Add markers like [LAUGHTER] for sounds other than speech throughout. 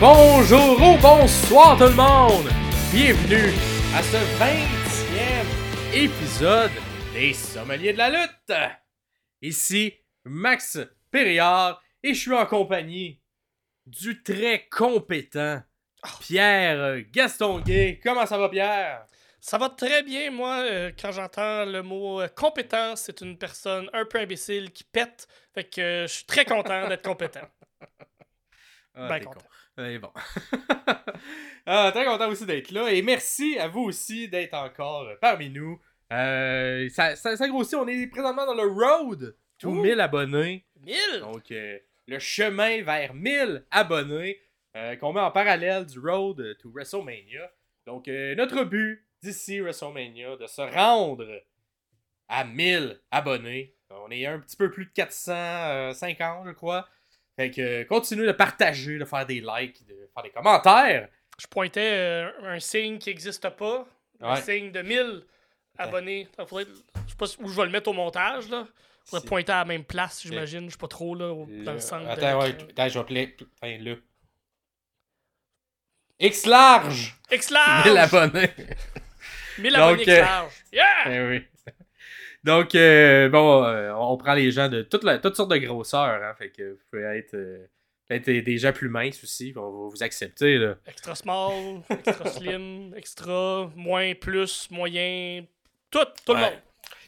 bonjour ou bonsoir tout le monde! Bienvenue à ce 20e épisode des Sommeliers de la lutte! Ici Max Perriard et je suis en compagnie du très compétent Pierre Gastonguay. Comment ça va Pierre? Ça va très bien, moi, euh, quand j'entends le mot euh, compétent, c'est une personne un peu imbécile qui pète. Fait que euh, je suis très content d'être compétent. [LAUGHS] Ah, Ben content. con. Ouais, bon. [LAUGHS] Ah, très content aussi d'être là. Et merci à vous aussi d'être encore parmi nous. Euh, ça, ça, ça grossit. On est présentement dans le road to Ouh. 1000 abonnés. 1000! Donc, euh, le chemin vers 1000 abonnés euh, qu'on met en parallèle du road to WrestleMania. Donc, notre but d'ici WrestleMania, de se rendre à 1000 abonnés. On est un petit peu plus de 450, je crois. Fait que euh, continuez de partager, de faire des likes, de faire des commentaires. Je pointais euh, un signe qui n'existe pas. Un Ouais. signe de 1000 abonnés. Faudrait, je sais pas où je vais le mettre au montage, là. Je pourrais pointer à la même place, j'imagine. Je sais pas trop, là, au- dans Le- centre. Attends, ouais, attends, je vais appeler. Là. X large! X 1000 large! abonnonnés! 1000 Donc, abonnés X euh, large! Yeah! Eh oui. Donc, euh, bon, euh, on prend les gens de toutes, la- toutes sortes de grosseurs. Hein, fait que vous pouvez être, euh, être des- gens plus minces aussi. On va vous accepter. Là. Extra small, extra [LAUGHS] slim, extra, moins, plus, moyen, tout, tout le monde.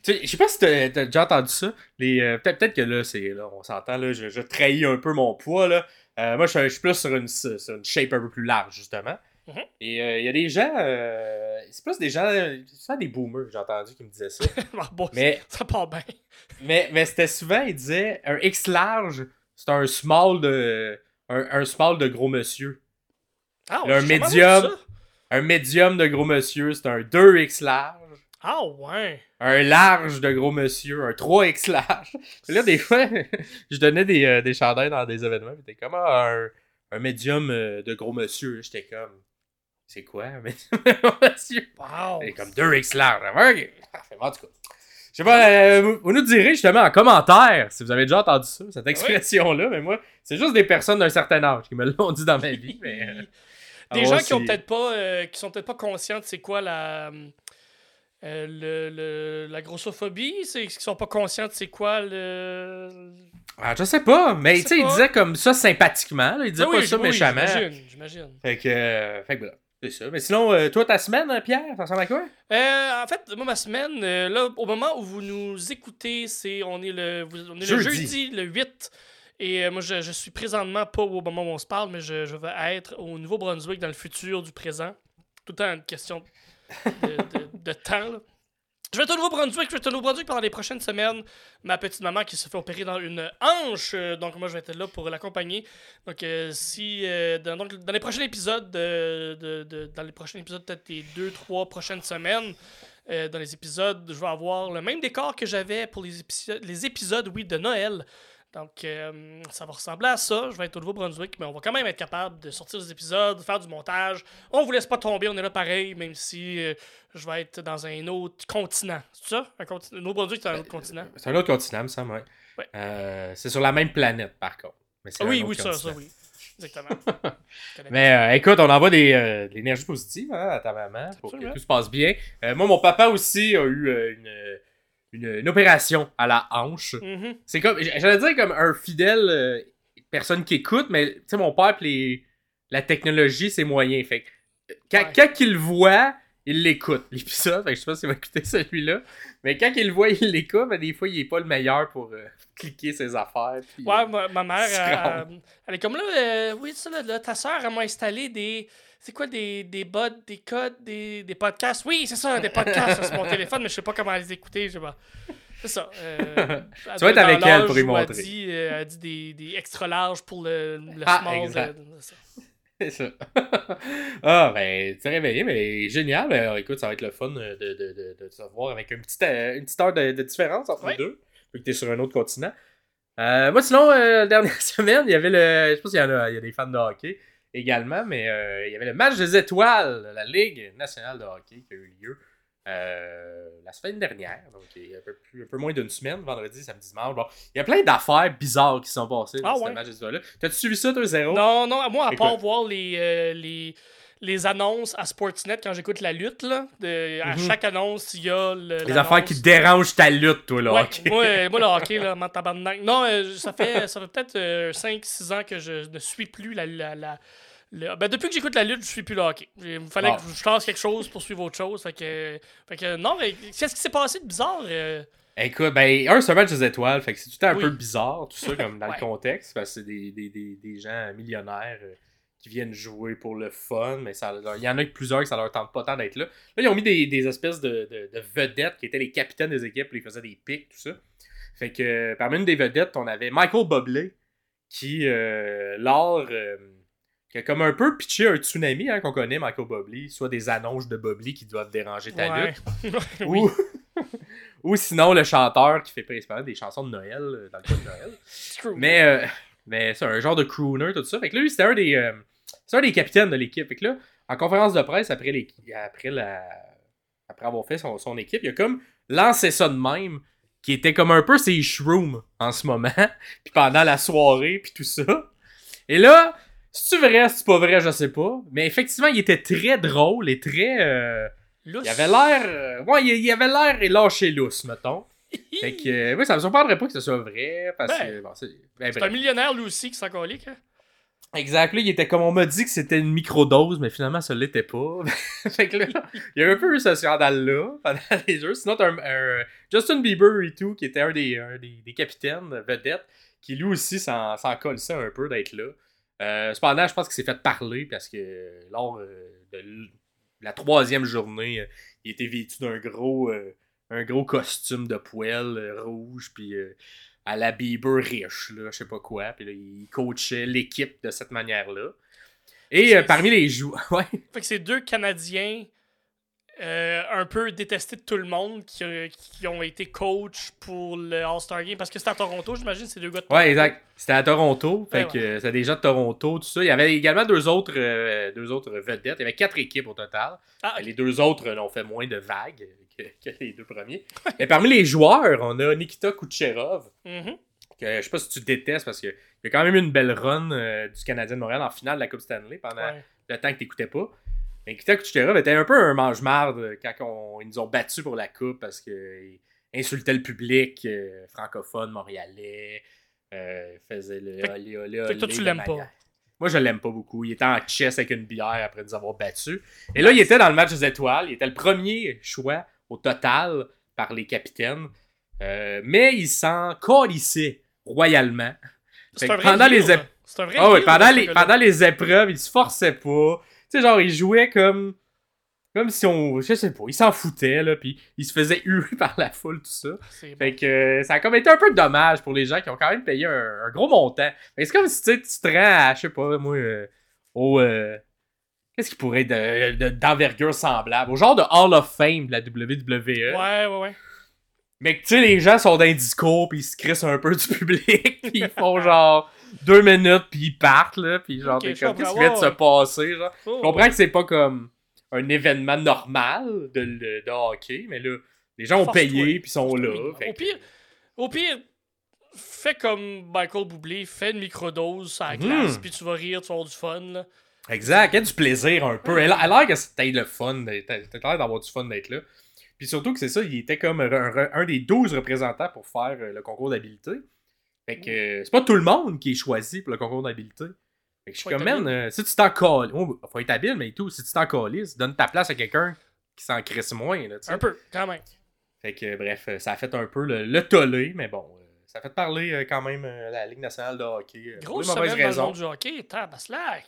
Tu sais, je sais pas si t'as t'as déjà entendu ça. Euh, peut-être, peut-être que là, c'est, là on s'entend, là, je, je trahis un peu mon poids. Là. Euh, moi, je, suis- je suis plus sur une, sur une shape un peu plus large, justement. Mhm. Et euh, il y a des gens, euh, c'est plus des gens, c'est des boomers, j'ai entendu, qui me disaient ça. [LAUGHS] Ah, bon, Mais ça part bien. Mais, mais c'était souvent, il disait un X large, c'est un small de. Un, un small de gros monsieur. Ah, jamais médium. Un médium de gros monsieur, c'est un 2X large. Ah, ouais. Un large de gros monsieur, un 3X large. Là, des fois, [LAUGHS] je donnais des, euh, des chandails dans des événements, pis t'es comme ah, un, un médium de gros monsieur. J'étais comme. C'est quoi? [LAUGHS] Monsieur? Wow. C'est comme 2X large. Ok. Parfait. En tout cas. Je sais pas, euh, vous, nous direz justement en commentaire si vous avez déjà entendu ça, cette expression-là, mais moi, c'est juste des personnes d'un certain âge qui me l'ont dit dans ma [LAUGHS] vie. Mais, euh, Des gens qui ont peut-être pas, euh, qui sont peut-être pas conscients de c'est quoi la, le, le- la grossophobie, c'est qui sont pas conscients de c'est quoi le. Ah, je sais pas, mais tu sais il disait comme ça sympathiquement, là, il disait Ah pas ça oui, méchamment. J'imagine, j'imagine. Fait que, fait que voilà, c'est ça. Mais sinon, euh, toi, ta semaine, hein, Pierre, ça ressemble à quoi? Euh, en fait, moi, ma semaine, euh, là, au moment où vous nous écoutez, c'est on est le, vous- on est le Jeudi. le 8. Et euh, moi, je, je suis présentement pas au moment où on se parle, mais je, je vais être au Nouveau-Brunswick dans le futur du présent. Tout le temps une question de, de- de temps. là. Je vais être au Nouveau-Brunswick, je vais au Nouveau-Brunswick pendant les prochaines semaines. Ma petite maman qui se fait opérer dans une hanche, euh, donc moi je vais être là pour l'accompagner. Donc euh, si euh, dans, les prochains épisodes, de, de- de- dans les prochains épisodes, peut-être les deux, trois prochaines semaines, dans les épisodes, je vais avoir le même décor que j'avais pour les épisodes, les épisodes, de Noël. Donc, euh, ça va ressembler à ça. Je vais être au Nouveau-Brunswick, mais on va quand même être capable de sortir des épisodes, de faire du montage. On vous laisse pas tomber, on est là pareil, même si euh, je vais être dans un autre continent. C'est ça? Un continent? Le Nouveau-Brunswick, c'est un autre continent? C'est un autre continent, me semble, ouais. Ouais. Euh, c'est sur la même planète, par contre. Mais Ah oui, oui, ça, continent. ça, oui. Exactement. [LAUGHS] Mais euh, écoute, on envoie des, euh, de l'énergie positive hein, à ta maman pour que tout se passe bien. Euh, moi, mon papa aussi a eu euh, une, une, une opération à la hanche. Mhm. C'est comme, j'allais dire comme un fidèle euh, personne qui écoute, mais tu sais, mon père, les, la technologie, c'est moyen. Fait quand, Ouais. quand il le voit, il l'écoute, [LAUGHS] l'épisode. Je sais pas s'il va écouter celui-là. Mais quand il le voit, il l'écoute, mais des fois, il est pas le meilleur pour euh, [LAUGHS] cliquer ses affaires. puis, Ouais, euh, ma, mère, [LAUGHS] elle, rendre. elle- elle est comme là, euh, oui, ça, là, là, ta soeur, elle m'a installé des. C'est quoi des, des bots, des codes, des, des podcasts? Oui, c'est ça, des podcasts sur mon téléphone, mais je sais pas comment les écouter. Je sais pas. C'est ça. euh, [LAUGHS] Tu vas être avec elle pour y elle montrer. dit, euh, elle dit des, des extra larges pour le, le Ah, small. de- exact. de- c'est ça. [LAUGHS] [LAUGHS] Ah, ben, tu t'es réveillé, mais génial. Alors, écoute, ça va être le fun de, de, de, de, de se voir avec une petite, euh, une petite heure de, de différence entre Ouais. les deux, vu que t'es sur un autre continent. Euh, moi, sinon, euh, la dernière semaine, il y avait le. Je sais pas s'il y en a, il y a des fans de hockey également, mais euh, il y avait le match des étoiles de la Ligue nationale de hockey qui a eu lieu. euh, la semaine dernière, donc il y a un peu, plus- un peu moins d'une semaine, vendredi, samedi, dimanche. Bon, il y a plein d'affaires bizarres qui sont passées dans Ah ce ouais? match d'étoiles-là. T'as-tu suivi ça, toi, zéro? Non, non, moi, à part voir les, euh, les, les annonces à Sportsnet quand j'écoute la lutte, là, de- à Mhm. chaque annonce, il y a le, Les affaires qui dérangent ta lutte, toi, là. Ouais, moi, euh, moi, le [LAUGHS] hockey, là, m'en tabarnak. Non, euh, ça fait, ça fait peut-être 5-6 ans que je ne suis plus la. la, la- le- ben, depuis que j'écoute la lutte, je suis plus le hockey. Il me fallait Bon. que je fasse quelque chose pour suivre autre chose. Fait que, fait que non, mais qu'est-ce qui s'est passé de bizarre? euh? Écoute, ben, un, c'est match des étoiles, fait que c'est tout un Oui. peu bizarre, tout ça, comme dans Ouais. le contexte, parce que c'est des, des, des, des gens millionnaires euh, qui viennent jouer pour le fun, mais ça, il y en a que plusieurs que ça leur tente pas tant d'être là. Là, ils ont mis des, des espèces de, de, de vedettes qui étaient les capitaines des équipes, ils faisaient des pics, tout ça. Fait que, euh, parmi une des vedettes, on avait Michael Bublé, qui, euh, lors, euh, qui a comme un peu pitché un tsunami, hein, qu'on connaît, Michael Bublé, soit des annonces de Bublé qui doivent déranger ta Ouais. lutte, [LAUGHS] ou, [LAUGHS] ou sinon le chanteur qui fait principalement des chansons de Noël euh, dans le cas de Noël. [LAUGHS] Mais, euh, mais c'est un genre de crooner, tout ça. Fait que là, lui, c'était un des, c'est un des capitaines de l'équipe. Fait que là, en conférence de presse, après, les, après, la, après avoir fait son, son équipe, il a comme lancé ça de même, qui était comme un peu ses shrooms en ce moment, [LAUGHS] puis pendant la soirée, puis tout ça. Et là, c'est-tu vrai, c'est pas vrai, je sais pas. Mais effectivement, il était très drôle et très. euh, il avait l'air. euh, ouais, il, il avait l'air et lâché lousse, mettons. [LAUGHS] Fait que, euh, oui, ça me surprendrait pas que ce soit vrai, parce Ben, que. Bon, c'est ben, un millionnaire lui aussi qui s'en colique. Hein? Exact. Là, il était comme on m'a dit que c'était une microdose, mais finalement, ça l'était pas. [LAUGHS] fait que là, il y a un peu eu ce scandale-là pendant [LAUGHS] les jeux. Sinon, t'as un, Justin Bieber et tout, qui était un des, un des, capitaines vedettes, qui lui aussi s'en colissait un peu d'être là. Euh, cependant, je pense qu'il s'est fait parler parce que lors euh, de la troisième journée, il était vêtu d'un gros, euh, un gros costume de poêle rouge, puis à la Bieber riche, là, je sais pas quoi. Puis là, il coachait l'équipe de cette manière-là. Et euh, parmi les joueurs. [LAUGHS] Ouais. Fait que c'est deux Canadiens euh, un peu détestés de tout le monde qui, euh, qui ont été coach pour le All-Star Game. Parce que c'était à Toronto, j'imagine, ces deux gars de Toronto. Ouais, exact. C'était à Toronto. Fait Ouais, que c'était des gens de Toronto, tout ça. Il y avait également deux autres, euh, deux autres vedettes. Il y avait quatre équipes au total. Ah, Les deux autres ont fait moins de vagues que, que les deux premiers. Et parmi les joueurs, on a Nikita Kucherov. mhm. Que, je sais pas si tu détestes parce qu'il y a quand même eu une belle run euh, du Canadien de Montréal en finale de la Coupe Stanley pendant Ouais. le temps que t'écoutais pas. Mais Nikita Kucherov était un peu un mange-marde quand on- ils nous ont battus pour la Coupe parce qu'il insultait le public euh, francophone, montréalais, euh, faisait le Fait que- olé, olé, fait que toi, tu l'aimes pas. Moi, je l'aime pas beaucoup. Il était en chess avec une bière après nous avoir battus. Et là, il était dans le match des étoiles. Il était le premier choix au total par les capitaines. Euh, mais il s'en colissait royalement. C'est un vrai pendant les C'est un vrai heel, pendant, ce les, pendant les épreuves, il se forçait pas. Tu sais, genre, il jouait comme. Comme si on. Je sais pas, il s'en foutait, là. Puis il se faisait huer [LAUGHS] par la foule, tout ça. Bon. Fait que euh, ça a comme été un peu dommage pour les gens qui ont quand même payé un, un gros montant. Mais c'est comme si tu te rends à, je sais pas, moi, euh, au. Qu'est-ce qui pourrait être de- de- d'envergure semblable? Au genre de Hall of Fame de la WWE. Ouais, ouais, ouais. Mais que tu sais, les gens sont dans un discours, puis ils se crissent un peu du public, [LAUGHS] puis ils font genre deux minutes, puis ils partent, là, puis genre, Ok, t'es je comme, qu'est-ce qui vient de se passer, genre? Oh, Je comprends que c'est pas comme un événement normal de, de, de hockey, mais là, les gens ont payé, puis sont là. Au pire, au pire, fais comme Michael Bublé, fais une microdose à la Mhm. glace, puis tu vas rire, tu vas avoir du fun. Là. Exact, il y a du plaisir un peu. Elle a l'air que c'était le fun, t'as l'air d'avoir du fun d'être là. Puis surtout que c'est ça, il était comme un, des 12 représentants pour faire euh, le concours d'habileté. Fait que euh, c'est pas tout le monde qui est choisi pour le concours d'habileté. Fait que je suis comme, man, euh, si tu t'en colles, oh, faut être habile, mais tout, si tu t'en colles, donne ta place à quelqu'un qui s'en crisse moins, là. Un peu, quand même. Fait que, bref, ça a fait un peu le, le tollé, mais bon, ça a fait parler quand même la Ligue nationale de hockey. Grosse semaine dans le monde du hockey, tabaslac.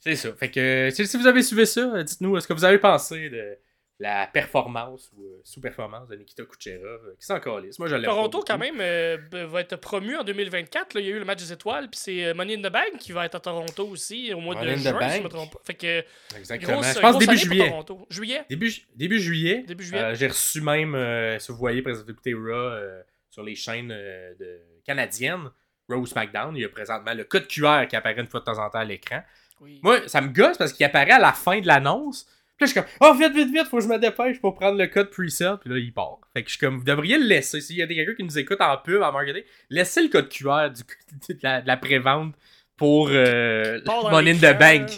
C'est ça. Fait que si, vous avez suivi ça, euh, dites-nous ce que vous avez pensé de la performance ou euh, sous-performance de Nikita Kucherov euh, qui s'en calisse? Moi, je l'aime Toronto, quand même, euh, va être promu en 2024. là. Il y a eu le match des étoiles, puis c'est Money in the Bank qui va être à Toronto aussi au mois Money de juin, si je me trompe pas. Fait que, Exactement. grosse, je pense début juillet. Juillet? Début, début juillet. Début juillet. J'ai reçu même, si vous voyez, écoutez Raw sur les chaînes de... canadiennes, Raw SmackDown, il y a présentement le code QR qui apparaît une fois de temps en temps à l'écran. Oui. Moi, ça me gosse parce qu'il apparaît à la fin de l'annonce. Puis là, je suis comme, oh, vite, vite, vite, faut que je me dépêche pour prendre le code preset. Puis là, il part. Fait que je suis comme, vous devriez le laisser. S'il y a des quelqu'un qui nous écoute en pub, en marketing, laissez le code QR du, [LAUGHS] de la, prévente pour euh, Money in the Bank.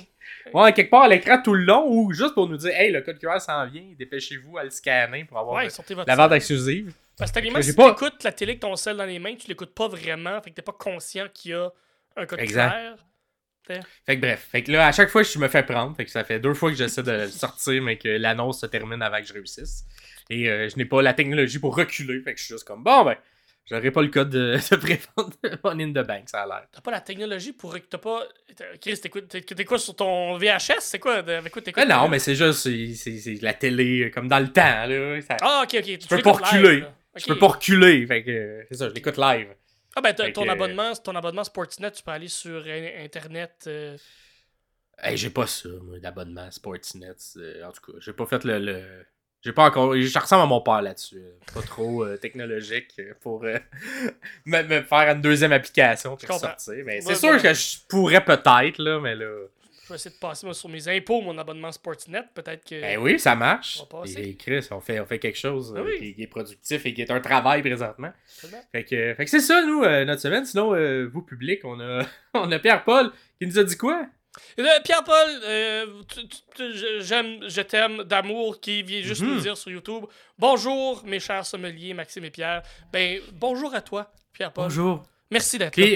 Ouais, quelque part à l'écran tout le long ou juste pour nous dire, hey, le code QR s'en vient, dépêchez-vous à le scanner pour avoir Ouais, le- la vente exclusive. Parce que si pas- tu écoutes la télé avec ton sel dans les mains, tu l'écoutes pas vraiment, fait que t'es pas conscient qu'il y a un code Exact. Fait que bref, fait que là, à chaque fois, je me fais prendre. Fait que ça fait deux fois que j'essaie de le sortir, mais que l'annonce se termine avant que je réussisse. Et euh, je n'ai pas la technologie pour reculer. Fait que je suis juste comme, bon, ben, j'aurais pas le code de, de prévente Money in the Bank, ça a l'air. T'as pas la technologie pour. T'as pas. Chris, t'écoutes t'es- t'es quoi sur ton VHS C'est quoi Avec quoi t'écoutes Mais non, mais c'est juste, c'est- la télé, euh, comme dans le temps, là. Ça- Ah, ok, ok. Tu peux pas reculer. Je peux pas reculer. Fait que, euh, c'est ça, je l'écoute live. Ah, ben, Fait ton, que- abonnement, ton abonnement Sportsnet, tu peux aller sur euh, Internet. euh, Hey, j'ai pas ça, moi, d'abonnement Sportsnet. euh, en tout cas, j'ai pas fait le. le- J'ai pas encore. Je ressemble à mon père là-dessus. euh, Pas trop euh, technologique euh, pour euh, [LAUGHS] me, me faire une deuxième application pour sortir. Mais c'est sûr que je pourrais peut-être, là, mais là. Je vais essayer de passer moi, sur mes impôts mon abonnement Sportsnet. Peut-être que. Ben oui, ça marche. On. Et, Chris, on fait, on fait quelque chose Ah euh, oui. qui, qui est productif et qui est un travail présentement. Fait que, fait que c'est ça, nous, euh, notre semaine. Sinon, euh, vous, public, on a, [LAUGHS] on a Pierre-Paul qui nous a dit quoi? Pierre-Paul, euh, j'aime, je t'aime d'amour qui vient juste Mhm. nous dire sur YouTube Bonjour, mes chers sommeliers, Maxime et Pierre. Ben, bonjour à toi, Pierre-Paul. Bonjour. Merci d'être là.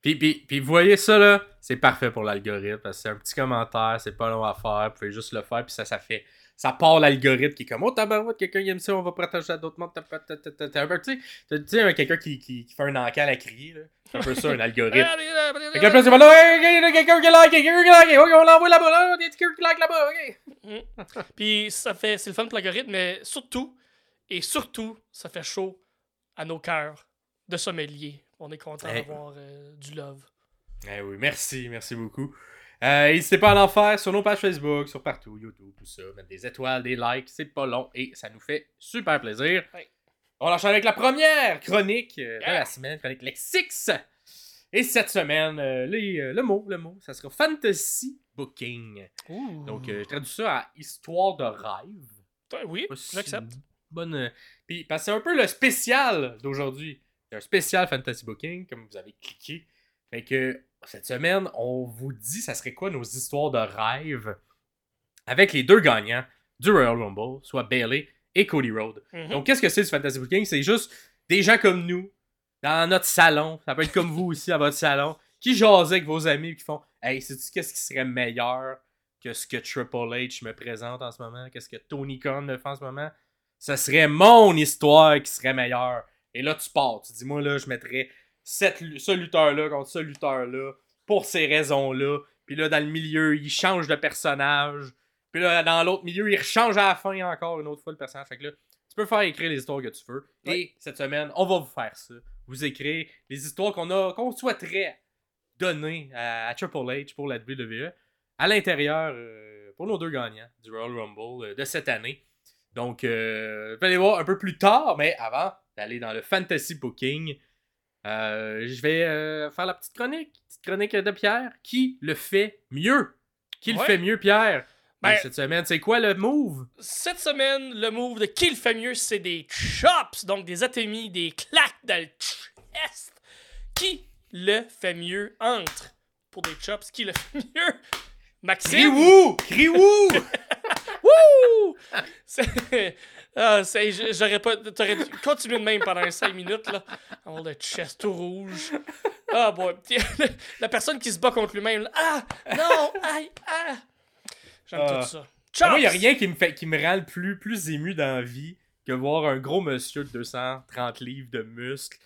Puis, puis, puis, puis vous voyez ça là, c'est parfait pour l'algorithme c'est un petit commentaire, c'est pas long à faire, vous pouvez juste le faire puis ça ça fait ça part l'algorithme qui est comme oh tabarouette quelqu'un qui aime ça, on va partager à d'autres mondes. Tu sais, quelqu'un qui, qui, qui fait un encal à crier là, c'est un peu ça un algorithme. [LAUGHS] Fait que là, plus, c'est pas là, Hey, hey, il y a quelqu'un qui like, quelqu'un qui like, ok, on l'envoie là-bas, là, il y a quelqu'un qui like là-bas, ok. Puis ça fait, c'est le fun pour l'algorithme, mais surtout, et surtout, ça fait chaud à nos cœurs de sommeliers. On est content Hey. d'avoir euh, du love. Eh oui, merci, merci beaucoup. Euh, N'hésitez pas à en faire sur nos pages Facebook, sur partout, YouTube, tout ça. Mettre des étoiles, des likes, c'est pas long et ça nous fait super plaisir. On enchaîne avec la première chronique euh, de la semaine, chronique Lexix. Et cette semaine, euh, les, euh, le mot, le mot, ça sera Fantasy Booking. Donc, euh, je traduis ça à histoire de rêve. Oui, j'accepte. Bonne. Puis, parce que c'est un peu le spécial d'aujourd'hui. C'est un spécial Fantasy Booking, comme vous avez cliqué. Fait que cette semaine, on vous dit ça serait quoi nos histoires de rêve avec les deux gagnants du Royal Rumble, soit Bailey et Cody Rhodes. Mhm. Donc, qu'est-ce que c'est du Fantasy Booking? C'est juste des gens comme nous, dans notre salon, ça peut être comme vous aussi à votre salon, qui jasent avec vos amis et qui font Hey, sais-tu qu'est-ce qui serait meilleur que ce que Triple H me présente en ce moment? Qu'est-ce que Tony Khan me fait en ce moment? Ça serait mon histoire qui serait meilleure. Et là, tu pars. Tu dis, moi, là, je mettrais cette, ce lutteur-là contre ce lutteur-là pour ces raisons-là. Puis là, dans le milieu, il change de personnage. Puis là, dans l'autre milieu, il rechange à la fin encore une autre fois le personnage. Fait que là, tu peux faire écrire les histoires que tu veux. Et cette semaine, on va vous faire ça. Vous écrire les histoires qu'on a, qu'on souhaiterait donner à, à Triple H pour la WWE à l'intérieur euh, pour nos deux gagnants du Royal Rumble euh, de cette année. Donc, euh, vous allez voir un peu plus tard, mais avant d'aller dans le Fantasy Booking, euh, je vais euh, faire la petite chronique, petite chronique de Pierre. Qui le fait mieux? Qui le Ouais. fait mieux, Pierre? Ben- Et cette semaine, c'est quoi le move? Cette semaine, le move de qui le fait mieux, c'est des chops, donc des atémies, des claques dans le chest. Qui le fait mieux entre pour des chops? Qui le fait mieux? Maxime? Crie-wou! Crie-wou! [LAUGHS] Wouh! Ah, j'aurais pas. T'aurais dû continuer de même pendant 5 minutes, là. Avoir le chest tout rouge. Ah, bon. [LAUGHS] La personne qui se bat contre lui-même. Ah! Non! Aïe! Ah! J'aime Ah. tout ça. Moi, il a rien qui me, fait, qui me rend le plus, plus ému dans la vie que voir un gros monsieur de 230 livres de muscles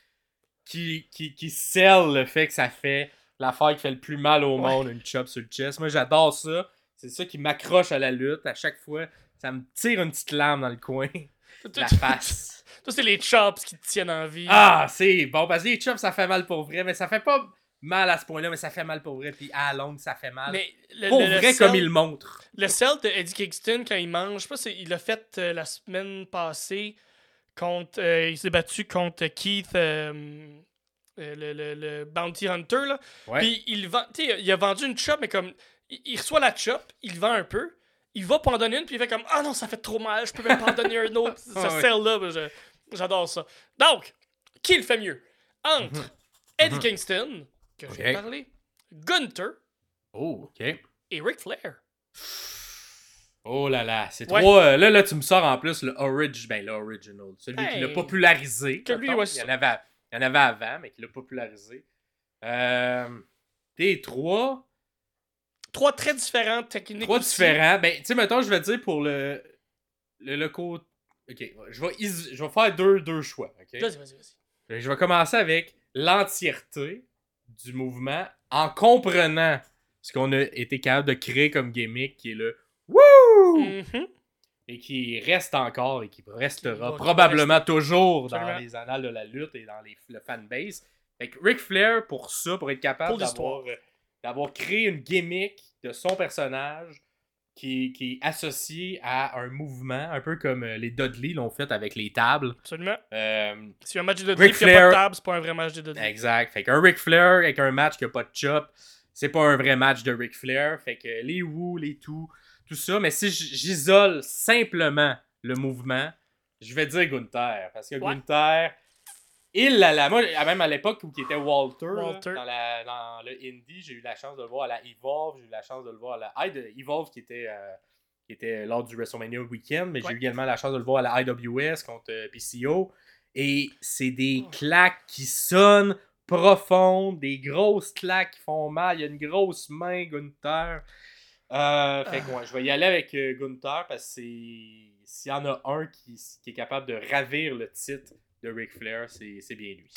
qui, qui, qui scelle le fait que ça fait l'affaire qui fait le plus mal au Ouais. monde, une chop sur le chest. Moi, j'adore ça. C'est ça qui m'accroche à la lutte. À chaque fois, ça me tire une petite lame dans le coin [LAUGHS] la face. [LAUGHS] Toi, c'est les chops qui te tiennent en vie. Ah, c'est bon, parce que les chops, ça fait mal pour vrai, mais ça fait pas mal à ce point-là, mais ça fait mal pour vrai. Puis à la longue, ça fait mal. Mais le, pour le- le vrai, comme il le montre. Le sel de Eddie Kingston, quand il mange, je sais pas si il l'a fait euh, la semaine passée contre. euh, il s'est battu contre Keith, euh, le, le- le Bounty Hunter, là. Ouais. Puis il vend. tu sais, il a vendu une chop, mais comme. Il, il reçoit la chop, il le vend un peu, il va pour en donner une, puis il fait comme Ah non, ça fait trop mal, je peux même pas en donner un autre. [LAUGHS] Ce ouais. sell-là, je- j'adore ça. Donc, qui le fait mieux? Entre Eddie Kingston, que je viens de Ok. parler, Gunther Oh, et Ric Flair. Oh là là, c'est Ouais. trop. euh, là, là, tu me sors en plus le orig, ben, l'original. Celui qui l'a popularisé. Que lui, mettons. ouais, il, y en avait, il y en avait avant, mais qui l'a popularisé. Euh, T trois. Trois très différentes techniques. Trois aussi. différents. Ben, tu sais, mettons, je vais dire pour le. Le, le côté. Ok, je vais, is- je vais faire deux, deux choix. ok? Vas-y, vas-y, vas-y. Je vais commencer avec l'entièreté du mouvement en comprenant ce qu'on a été capable de créer comme gimmick qui est le Wouh! Mhm. et qui reste encore et qui restera Qui probablement toujours dans Absolument. les annales de la lutte et dans les, le fanbase. Fait que Ric Flair, pour ça, pour être capable d'avoir, euh, d'avoir créé une gimmick de son personnage qui, qui est associé à un mouvement, un peu comme euh, les Dudley l'ont fait avec les tables. Absolument. Euh, Si un match de Dudley qui a pas de table, c'est pas un vrai match de Dudley. Exact. Fait qu'un Ric Flair avec un match qui a pas de chop, c'est pas un vrai match de Ric Flair. Fait que les Woo, les tout, tout ça. Mais si j'isole simplement le mouvement, je vais dire Gunther. Parce que Ouais. Gunther, il là là. Moi, même à l'époque où il était Walter, là, dans, la- dans le Indie, j'ai eu la chance de le voir à la Evolve, j'ai eu la chance de le voir à la I- Evolve qui était. euh, qui était lors du WrestleMania Weekend, mais Ouais. j'ai eu également la chance de le voir à la IWS contre euh, PCO. Et c'est des claques qui sonnent profondes, des grosses claques qui font mal. Il y a une grosse main, Gunther. Euh, fait que, ouais, je vais y aller avec Gunther parce que c'est- s'il y en a un qui, qui est capable de ravir le titre de Ric Flair, c'est bien lui.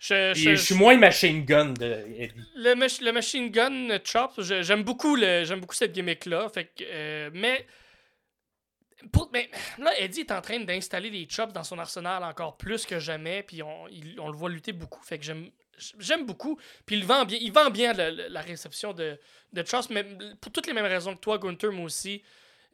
Je, Puis je- je suis moins machine gun de Eddie. le, mach- le machine gun chop, j'aime beaucoup le, beaucoup cette gimmick là. Fait que, euh, mais pour, mais là, Eddie est en train d'installer les chops dans son arsenal encore plus que jamais, puis on, il- on le voit lutter beaucoup. Fait que j'aime, j'aime beaucoup. Puis il vend bien, il vend bien le- la réception de, de chops, mais pour toutes les mêmes raisons que toi, Gunther, moi aussi.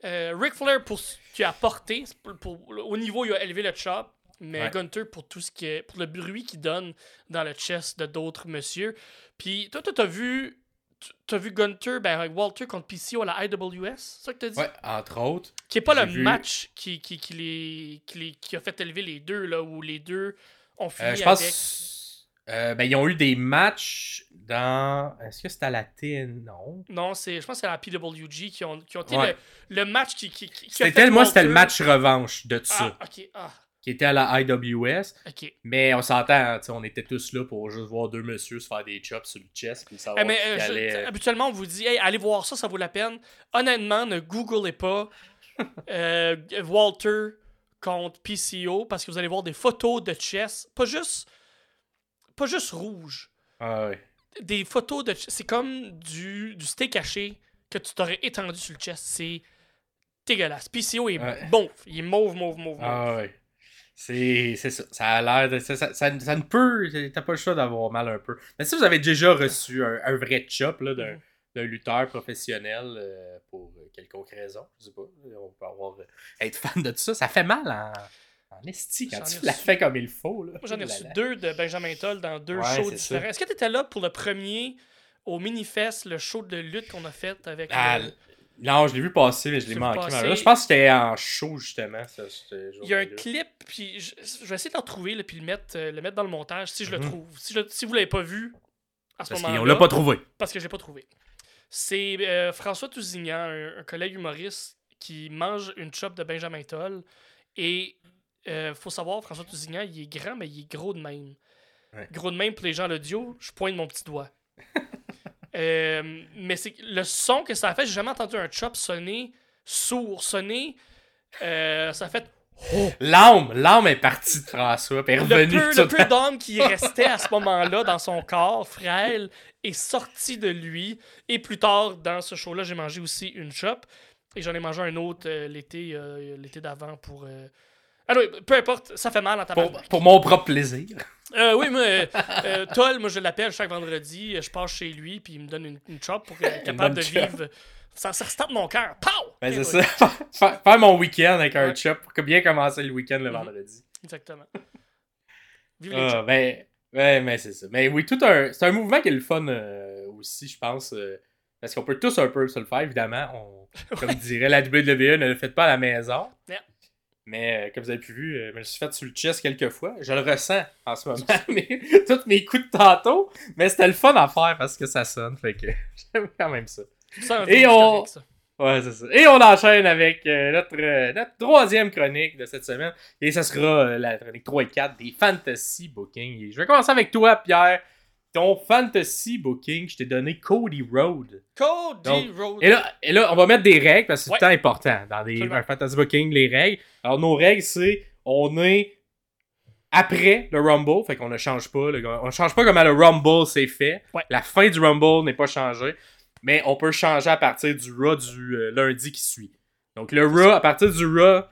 Euh, Ric Flair pour ce qu'il a apporté, pour- pour- au niveau il a élevé le chop, mais Ouais. Gunther pour tout ce qui est, pour le bruit qu'il donne dans le chest de d'autres monsieur. Puis toi, t'as vu, t'as vu Gunther, ben avec Walter contre PCO à la IWS, c'est ça que t'as dit? Ouais, entre autres. Qui est pas le vu- match qui, qui, qui, les, qui, les- qui a fait élever les deux, là, où les deux ont fini Euh, je avec. pense. euh, ben, ils ont eu des matchs dans. Est-ce que c'était à la TN Non? Non, c'est, je pense que c'est la PWG qui ont, qui ont été Ouais. le, le match qui, qui, qui- C'était, moi, c'était le match revanche de ça, Ah, ok, ah, qui était à la IWS. Mais on s'entend, hein, on était tous là pour juste voir deux messieurs se faire des chops sur le chest. Puis savoir Eh, mais, euh, je- allait- habituellement, on vous dit, hey, allez voir ça, ça vaut la peine. Honnêtement, ne googlez pas [LAUGHS] euh, Walter contre PCO parce que vous allez voir des photos de chess, pas juste, pas juste rouge, Ah des photos de c'est comme du, du steak haché que tu t'aurais étendu sur le chest. C'est dégueulasse. PCO est Ouais. mauve, il est mauve, mauve, mauve, mauve. Ah. C'est, ça. Ça a l'air de. Ça, ça, ça- ça ne peut. T'as pas le choix d'avoir mal un peu. Mais si vous avez déjà reçu un, un vrai chop d'un, Mhm. d'un lutteur professionnel euh, pour euh, quelconque raison, je sais pas. On peut avoir. euh, être fan de tout ça. Ça fait mal en. En esti quand tu reçu- fait comme il faut. Là. Moi, j'en ai reçu deux de Benjamin Toll dans deux Ouais, shows c'est ça. différents. Est-ce que tu étais là pour le premier au Minifest, le show de lutte qu'on a fait avec. Ah, le- Non, je l'ai vu passer, mais je l'ai manqué. Je pense que c'était en show, justement. Ça, Il y a un clip, puis je, je vais essayer de le retrouver, là, puis le mettre, euh, le mettre dans le montage si je le Mhm. trouve. Si, je- si vous l'avez pas vu, à ce Parce moment-là. qu'on l'a pas trouvé. Parce que je l'ai pas trouvé. C'est euh, François Tousignan, un, un collègue humoriste, qui mange une chop de Benjamin Toll. Et euh, faut savoir, François Tousignan, il est grand, mais il est gros de même. Ouais. Gros de même pour les gens à l'audio, je pointe mon petit doigt. [LAUGHS] Euh, mais c'est le son que ça a fait, j'ai jamais entendu un chop sonner sourd, sonner. euh, ça a fait L'âme, l'âme est partie de François, puis est revenue. le peu d'âme qui [LAUGHS] restait à ce moment-là dans son corps frêle est sorti de lui. Et plus tard, dans ce show-là, j'ai mangé aussi une chop. Et j'en ai mangé un autre euh, l'été l'été d'avant pour. Ah oui, peu importe, ça fait mal en ta pour, pour mon propre plaisir. Euh, oui, mais euh, euh, Toll, moi je l'appelle chaque vendredi. euh, Je passe chez lui, puis il me donne une, une chop pour être [LAUGHS] capable de chop. vivre. Ça, ça mon cœur. Pow! Ben, c'est ouais, ça. [LAUGHS] Faire faire mon week-end avec un Ouais. chop pour bien commencer le week-end le Mhm. vendredi. Exactement. Vive les Ah, ben, ouais, mais c'est ça. Mais oui, tout un. C'est un mouvement qui est le fun euh, aussi, je pense. Parce qu'on peut tous un peu se le faire, évidemment. On, [LAUGHS] comme dirait la WWE, ne le faites pas à la maison. Yeah. Mais euh, comme vous avez pu vu, euh, je me suis fait sur le chest quelques fois. Je le ressens en ce moment, [LAUGHS] mais tous mes coups de tantôt. Mais c'était le fun à faire parce que ça sonne. Fait que [LAUGHS] j'aime quand même ça. Et on- ça. Ouais, c'est ça. Et on enchaîne avec euh, notre, euh, notre troisième chronique de cette semaine. Et ça sera euh, la chronique 3 et 4 des fantasy bookings. Et je vais commencer avec toi, Pierre. Ton fantasy booking, je t'ai donné Cody Road. Cody Donc, Rhodes. Et là, et là, on va mettre des règles parce que c'est Ouais. tout le temps important dans des un fantasy booking, les règles. Alors, nos règles, c'est on est après le Rumble, fait qu'on ne change pas. le- on ne change pas comment le Rumble s'est fait. Ouais. La fin du Rumble n'est pas changée, mais on peut changer à partir du Raw du euh, lundi qui suit. Donc, le Raw, à partir du Raw,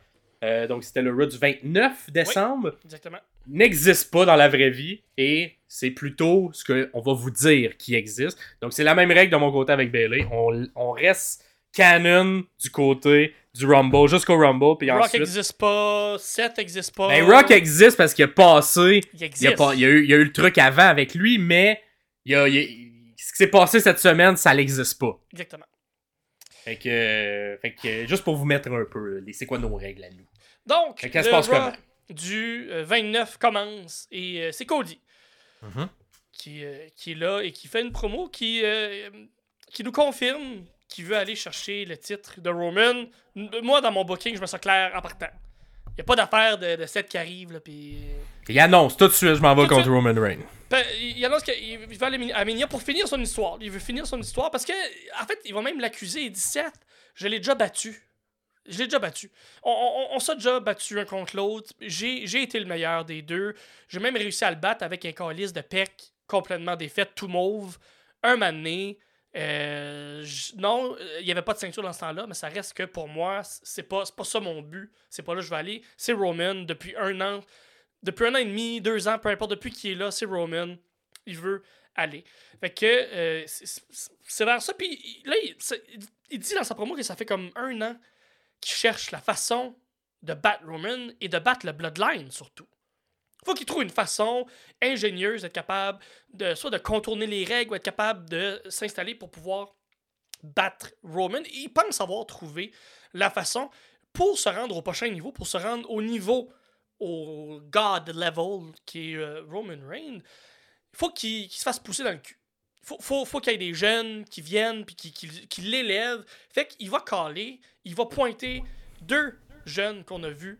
euh, donc c'était le Raw du 29 décembre, Exactement. N'existe pas dans la vraie vie et c'est plutôt ce qu'on va vous dire qui existe. Donc c'est la même règle de mon côté avec Bailey. On, on reste canon du côté du Rumble jusqu'au Rumble puis Rock n'existe pas, Seth n'existe pas. Ben, Rock existe parce qu'il a passé. Il Il y existe. a, pas, il, y a eu, il a eu le truc avant avec lui, mais il a, il a- ce qui s'est passé cette semaine, ça n'existe pas. Exactement. Fait que, fait que juste pour vous mettre un peu, c'est quoi nos règles à nous? Donc, Fait se le passe Raw comment? Du euh, 29 commence et euh, c'est Cody Mhm. qui, euh, qui est là et qui fait une promo qui, euh, qui nous confirme qu'il veut aller chercher le titre de Roman. Moi, dans mon booking, je me sens clair en partant. Il n'y a pas d'affaire de, de qui arrive. Là, euh, Il annonce tout de suite, je m'en vais contre. Roman Reigns. Ben, il annonce qu'il va aller à Mania pour finir son histoire. Il veut finir son histoire parce que, en fait, il va même l'accuser. Il dit Seth, je l'ai déjà battu. Je l'ai déjà battu. On, on- on s'est déjà battu un contre l'autre. J'ai été le meilleur des deux. J'ai même réussi à le battre avec un calice de pec complètement défait, tout mauve. Un mané. Euh, non, il n'y avait pas de ceinture dans ce temps-là, mais ça reste que pour moi, c'est pas, pas ça mon but. C'est pas là que je vais aller. C'est Roman depuis un an depuis un an et demi, deux ans, peu importe, depuis qu'il est là, c'est Roman. Il veut aller. Fait que euh, c'est- vers ça. Puis là, il dit dans sa promo que ça fait comme un an qu'il cherche la façon de battre Roman et de battre le Bloodline surtout. Faut qu'il trouve une façon ingénieuse d'être capable de soit de contourner les règles ou être capable de s'installer pour pouvoir battre Roman. Il pense avoir trouvé la façon pour se rendre au prochain niveau, pour se rendre au niveau au God level qui est euh, Roman Reigns, il faut qu'il se fasse pousser dans le cul. Faut, faut, faut qu'il y ait des jeunes qui viennent puis qui, qui, qui l'élèvent. Fait qu'il va caler, il va pointer deux jeunes qu'on a vus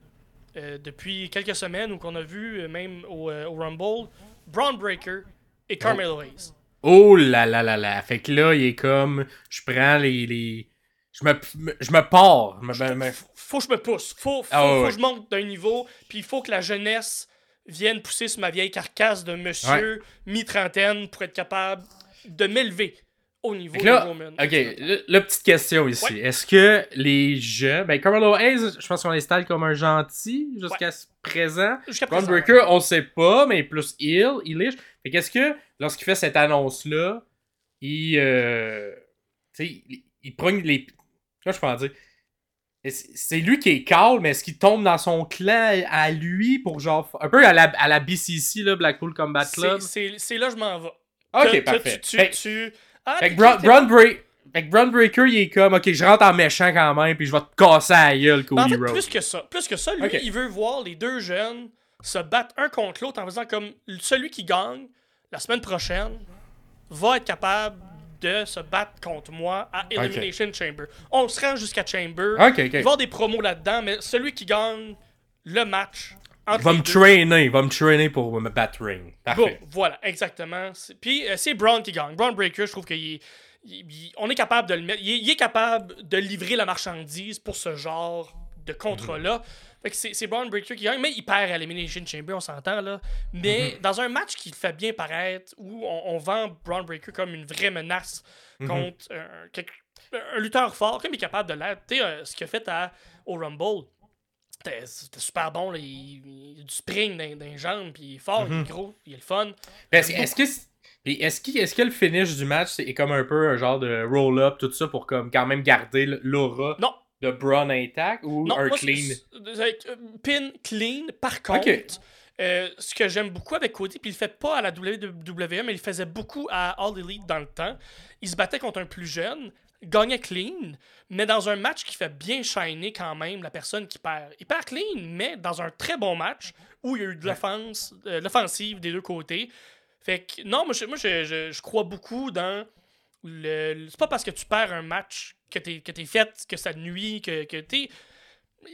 euh, depuis quelques semaines ou qu'on a vus euh, même au, euh, au Rumble, Braun Breaker et Carmelo Hayes. Oh là là là là. Fait que là, il est comme. Je prends les. les... Je, me, je me pars. Je me- me- me- Faut- que je me pousse. Faut, faut, Ah ouais, faut ouais. que je monte d'un niveau. Puis il faut que la jeunesse vienne pousser sur ma vieille carcasse de monsieur mi-trentaine pour être capable de m'élever au niveau là, de Roman. ok, le- la petite question ici. Ouais. Est-ce que les jeux. Ben, Carmelo Hayes, je pense qu'on l'installe comme un gentil jusqu'à ce présent. Jusqu'à présent. Breaker, on sait pas, mais plus il, Ilish. Fait qu'est-ce que, lorsqu'il fait cette annonce-là, il. Euh, tu sais, il, il prend les. Comment je peux en dire? C'est lui qui est calme, mais est-ce qu'il tombe dans son clan à lui pour genre. Un peu à la, à la BCC, là, Blackpool Combat Club? C'est c'est là que je m'en vais. Ok, parfait. Tu, tu, Fait- tu- Ah, Fait que Break- fait Breaker, il est comme, ok, je rentre en méchant quand même, puis je vais te casser à la gueule, Mais en Cody fait, Rhodes. plus que ça. Plus que ça, lui, il veut voir les deux jeunes se battre un contre l'autre en faisant comme celui qui gagne la semaine prochaine va être capable de se battre contre moi à Elimination Chamber. On se rend jusqu'à Chamber. Ok, ok. Il va y avoir des promos là-dedans, mais celui qui gagne le match va les me trainer, il va me trainer pour me battre ring. Parfait. voilà, exactement. Puis euh, c'est Braun qui gagne. Braun Breaker, je trouve qu'il on est capable de le mettre. Il est, il est capable de livrer la marchandise pour ce genre de contrat-là. Fait que c'est, Braun Breaker qui gagne, mais il perd à l'Elimination Chamber, on s'entend là. Mais dans un match qui le fait bien paraître, où on, on vend Braun Breaker comme une vraie menace contre un, quelque- un lutteur fort, comme il est capable de l'être. Tu sais, euh, ce qu'il a fait à, au Rumble. C'était super bon, là. Il, il a du spring dans, dans les jambes, puis il est fort, il est gros, il est le fun. Est-ce est-ce que. qu'il- est-ce que le finish du match c'est comme un peu un genre de roll-up, tout ça, pour comme quand même garder l'aura Non, de Braun intact ou non, un moi, clean? euh, Pin clean, par contre. Euh, ce que j'aime beaucoup avec Cody, puis il le fait pas à la WWE, mais il faisait beaucoup à All Elite dans le temps. Il se battait contre un plus jeune, gagnait clean, mais dans un match qui fait bien shiner quand même la personne qui perd. Il perd clean, mais dans un très bon match où il y a eu de l'offense, euh, l'offensive des deux côtés. Fait que non, moi, je, moi, je, je- je crois beaucoup dans le. le- c'est pas parce que tu perds un match que t'es que t'es fait, que ça nuit, que, que t'es.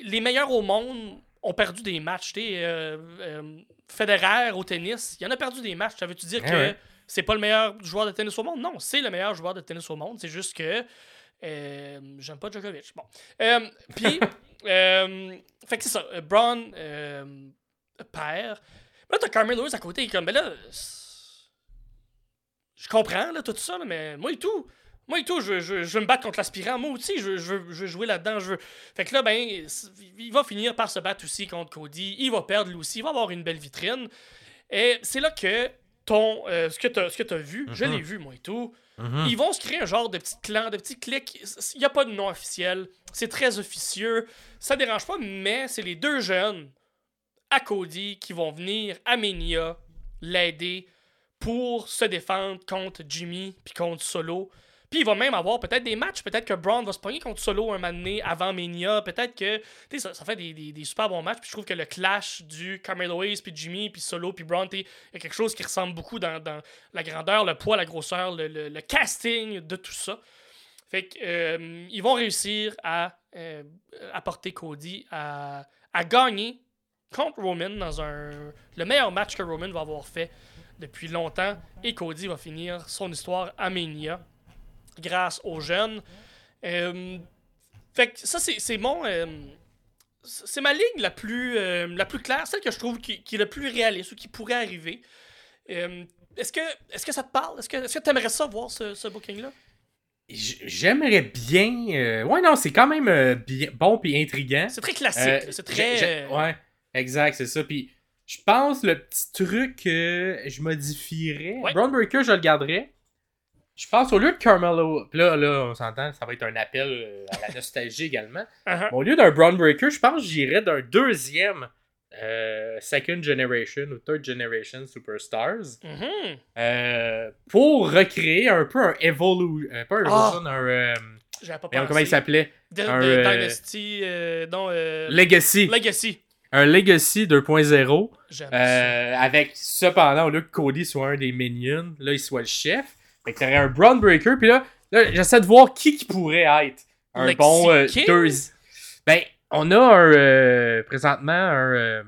Les meilleurs au monde ont perdu des matchs. T'es euh, euh, Federer au tennis, il en a perdu des matchs. Ça veut-tu dire Ouais, que ouais. C'est pas le meilleur joueur de tennis au monde? Non, c'est le meilleur joueur de tennis au monde. C'est juste que. euh, J'aime pas Djokovic. Bon. Euh, Puis. [LAUGHS] euh, fait que c'est ça. Braun perd. Là, t'as Carmelo Lewis à côté. il est Comme, ben là. Je comprends, là, tout ça, là, mais moi et tout. Moi et tout, je, je, je veux me battre contre l'aspirant. Moi aussi, je, je, veux- je veux jouer là-dedans. Je veux... Fait que là, ben, il va finir par se battre aussi contre Cody. Il va perdre lui aussi. Il va avoir une belle vitrine. Et c'est là que ton, euh, ce que tu as, vu, je Mhm. l'ai vu, moi et tout. Mhm. Ils vont se créer un genre de petit clan, de petits clics. Il n'y a pas de nom officiel. C'est très officieux. Ça dérange pas, mais c'est les deux jeunes à Cody qui vont venir à Mania l'aider pour se défendre contre Jimmy puis contre Solo. Puis il va même avoir peut-être des matchs. Peut-être que Braun va se pogner contre Solo un moment avant Mania. Peut-être que. Ça, ça fait des, des- super bons matchs. Puis je trouve que le clash du Carmelo Hayes, puis Jimmy, puis Solo, puis sais, il y a quelque chose qui ressemble beaucoup dans, la grandeur, le poids, la grosseur, le, le- le casting de tout ça. Fait que, euh, ils vont réussir à euh, apporter Cody à, à gagner contre Roman dans un le meilleur match que Roman va avoir fait depuis longtemps. Et Cody va finir son histoire à Mania grâce aux jeunes. Euh, fait que ça, c'est mon. euh, c'est ma ligne la plus, euh, la plus claire, celle que je trouve qui, qui est le plus réaliste ou qui pourrait arriver. Est-ce que, est que ça te parle? Est-ce que tu aimerais ça voir ce, ce booking-là? J'aimerais bien. Ouais, non, c'est quand même bien, bon puis intriguant. C'est très classique. C'est très. Ouais, exact, c'est ça. Puis je pense le petit truc que je modifierais. Ouais. Brown Breaker, je le garderais. Je pense au lieu de Carmelo. Là, là, on s'entend, ça va être un appel euh, à la nostalgie également. [LAUGHS] uh-huh. Au lieu d'un Brown Breaker, je pense que j'irais d'un deuxième euh, Second Generation ou Third Generation Superstars. Mhm. euh, pour recréer un peu un Evolution. pas un Evolution, un. pas pensé. comment il s'appelait? Un, Dynasty, non, Legacy. Legacy. un Legacy 2.0. J'aime ça. Euh, avec cependant, au lieu que Cody soit un des minions, là, il soit le chef. Fait que t'aurais un Brown Breaker. Puis là, là j'essaie de voir qui qui pourrait être un Lexi bon euh, deux. Ben, on a un. euh, présentement, un. euh,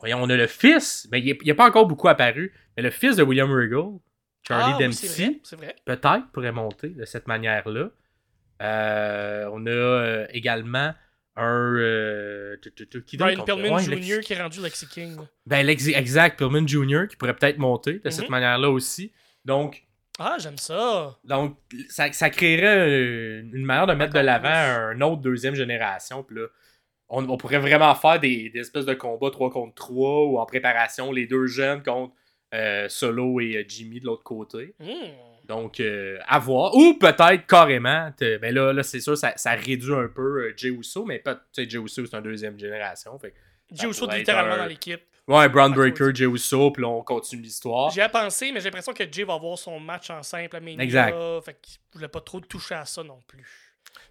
voyons, on a le fils. Ben, il n'a pas encore beaucoup apparu. Mais le fils de William Regal, Charlie ah, Dempsey. peut-être pourrait monter de cette manière-là. Euh, on a également un. euh, qui Brian Pillman? Jr. Ouais, Lexi- qui est rendu Lexi King. Ben, Lex- exact, Pillman Jr. qui pourrait peut-être monter de cette Mhm. manière-là aussi. Donc, Ah, j'aime ça. donc ça, ça créerait une manière de mettre de l'avant un autre deuxième génération. Puis là, on, on pourrait vraiment faire des, des espèces de combats 3 contre 3 ou en préparation, les deux jeunes contre euh, Solo et euh, Jimmy de l'autre côté. Hmm. Donc, euh, à voir. Ou peut-être carrément, ben là, là c'est sûr, ça, ça réduit un peu euh, Jey Uso, mais pas, tu sais, Jey Uso, c'est un deuxième génération. Fait. Jey Uso littéralement un- dans l'équipe. Ouais, Brown Breaker. Jey Uso, puis là, on continue l'histoire. J'y ai pensé, mais j'ai l'impression que Jay va avoir son match en simple à Mania. Exact. Fait qu'il voulait pas trop toucher à ça non plus.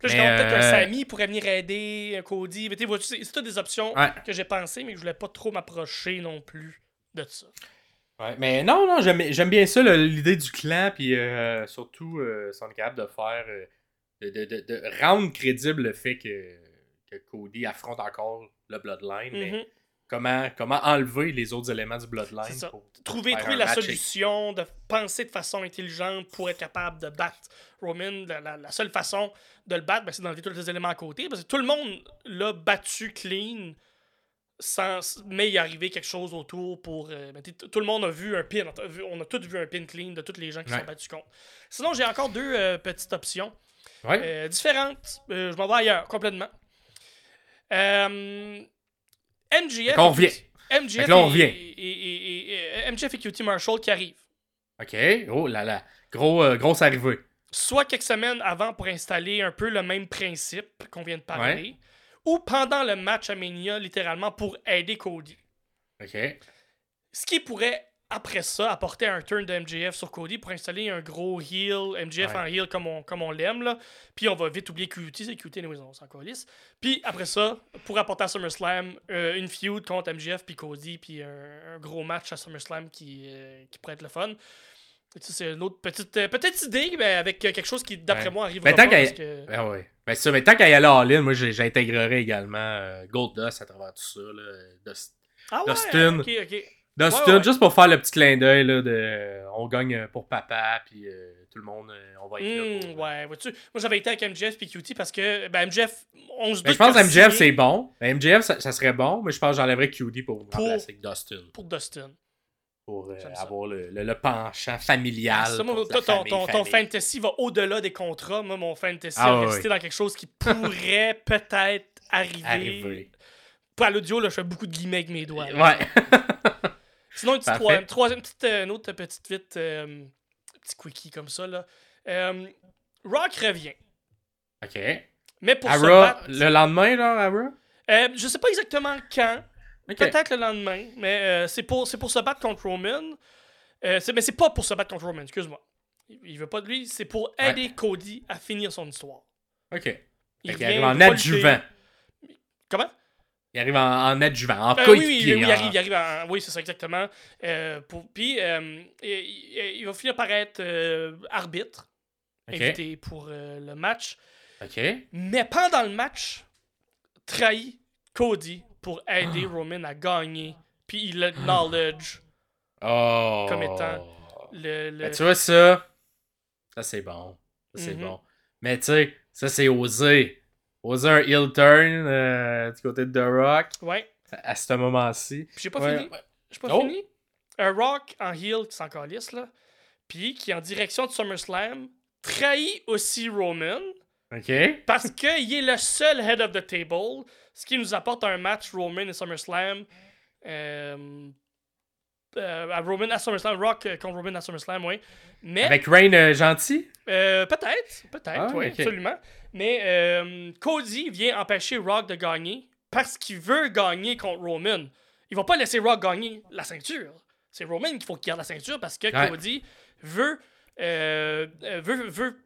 Là, je Mais, peut-être euh, qu'un Sami pourrait venir aider, un Cody. Mais tu vois-tu, c'est c'est toutes des options Ouais. que j'ai pensé, mais que je voulais pas trop m'approcher non plus de ça. Ouais, mais non, non, j'aime j'aime bien ça, l'idée du clan, puis euh, surtout, euh, si on est capable de faire, euh, de, de- de- de rendre crédible le fait que, que Cody affronte encore le Bloodline, mais Mhm. Comment, comment enlever les autres éléments du Bloodline pour Trouver, trouver la solution, de penser de façon intelligente pour être capable de battre Roman. La, la- la seule façon de le battre, ben, c'est d'enlever tous les éléments à côté. Parce que tout le monde l'a battu clean, sans, mais il est arrivé quelque chose autour pour. euh, ben, tout le monde a vu un pin. On a, tous vu un pin clean de tous les gens qui Ouais. sont battus contre. Sinon, j'ai encore deux euh, petites options Ouais. euh, différentes. Je m'en vais ailleurs, complètement. Euh, Fait qu'on revient. Là, on et- revient. et- et- et- et- MJF et QT Marshall qui arrivent. Ok, oh là là, Gros, euh, grosse arrivée. Soit quelques semaines avant pour installer un peu le même principe qu'on vient de parler, ou pendant le match à Mania, littéralement, pour aider Cody. Ok. Ce qui pourrait, après ça, apporter un turn de MJF sur Cody pour installer un gros heel, MJF Ouais. en heel comme on, comme on l'aime. là. Puis on va vite oublier QT, c'est QT, anyways, on s'en calisse. Puis après ça, pour apporter à SummerSlam euh, une feud contre MJF puis Cody, puis un, un gros match à SummerSlam qui, euh, qui pourrait être le fun. C'est une autre petite, euh, petite idée, mais avec quelque chose qui, d'après Ouais. moi, arrivera Mais tant pas. que- Ben. Ben ça, mais tant qu'à y aller all-in, moi j'ai- j'intégrerais également euh, Goldust à travers tout ça. Là. Dust- Ah ouais, Dustin. ok, ok. Ouais, ouais. juste pour faire le petit clin d'œil de euh, on gagne euh, pour papa, puis euh, tout le monde, euh, on va être là. Hmm, pour- ouais, vois-tu, moi j'avais été avec MJF puis QT parce que ben, MJF, on se doute je pense que MJF c'est bon. Ben, MJF ça, ça serait bon, mais je pense que j'enlèverais QD pour, Pour- remplacer avec Dustin. pour Dustin. Pour euh, avoir le, le, le penchant familial. Ça, moi, pour toi, ton, famille, ton, fantasy va au-delà des contrats. Moi, mon fantasy Ah ouais, resté dans quelque chose qui pourrait [LAUGHS] peut-être arriver. Pas à l'audio, là, je fais beaucoup de guillemets avec mes doigts. là. Ouais. [LAUGHS] Sinon, une petite troisième, troisième petite, euh, une autre petite vite, euh, petit quickie comme ça. Là. Euh, Rock revient. ok. Mais pour se battre, le lendemain, là, Ara? euh, je sais pas exactement quand. Ok. Peut-être le lendemain, mais c'est pour, c'est pour se battre contre Roman. Mais c'est pas pour se battre contre Roman, excuse-moi. Il, il veut pas de lui, c'est pour Ouais. aider Cody à finir son histoire. Ok. Il revient, arrive en adjuvant. Comment? Il arrive en, en adjuvant, en Euh, oui, il arrive, il arrive en- Oui, c'est ça, exactement. Euh, pour, puis, euh, il, va finir par être euh, arbitre, invité pour le match. Ok. Mais pendant le match, trahit Cody pour aider. [GASPS] Roman à gagner. Puis il acknowledge [GASPS] Oh. Comme étant le. le- Ben, tu vois ça, ça c'est bon. Ça c'est Mhm. bon. Mais tu sais, ça c'est osé. Oser un heel turn euh, du côté de The Rock Ouais. à ce moment-ci. Puis j'ai pas Ouais. fini. J'ai pas Oh. fini. Un Rock en heel qui s'en calisse, là. Puis qui, en direction de SummerSlam, trahit aussi Roman. Ok. Parce qu'il est le seul head of the table. Ce qui nous apporte un match Roman et SummerSlam. Euh, euh, à Roman à SummerSlam. Rock euh, contre Roman à SummerSlam, oui. Mais. Avec Rain euh, gentil? Euh, peut-être, peut-être, Ah, oui, absolument. Mais euh, Cody vient empêcher Rock de gagner parce qu'il veut gagner contre Roman. Il va pas laisser Rock gagner la ceinture. C'est Roman qu'il faut qu'il garde la ceinture parce que Ouais. Cody veut, euh, veut, veut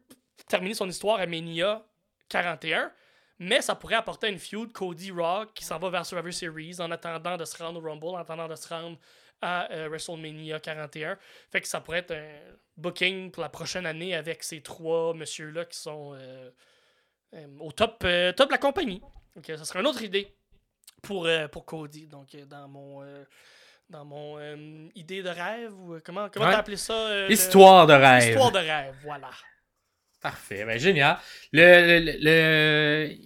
terminer son histoire à Mania 41. Mais ça pourrait apporter une feud Cody Rock qui s'en va vers Survivor Series en attendant de se rendre au Rumble, en attendant de se rendre à euh, WrestleMania 41. Fait que ça pourrait être un booking pour la prochaine année avec ces trois messieurs-là qui sont euh, au top, euh, top de la compagnie. Donc, euh, ça serait une autre idée pour, euh, pour Cody. Donc, euh, dans mon, euh, dans mon euh, idée de rêve, ou euh, comment, comment Ouais. t'as appelé ça euh, le- Histoire de rêve. Histoire de rêve, voilà. Parfait, ben génial. Le, le, le-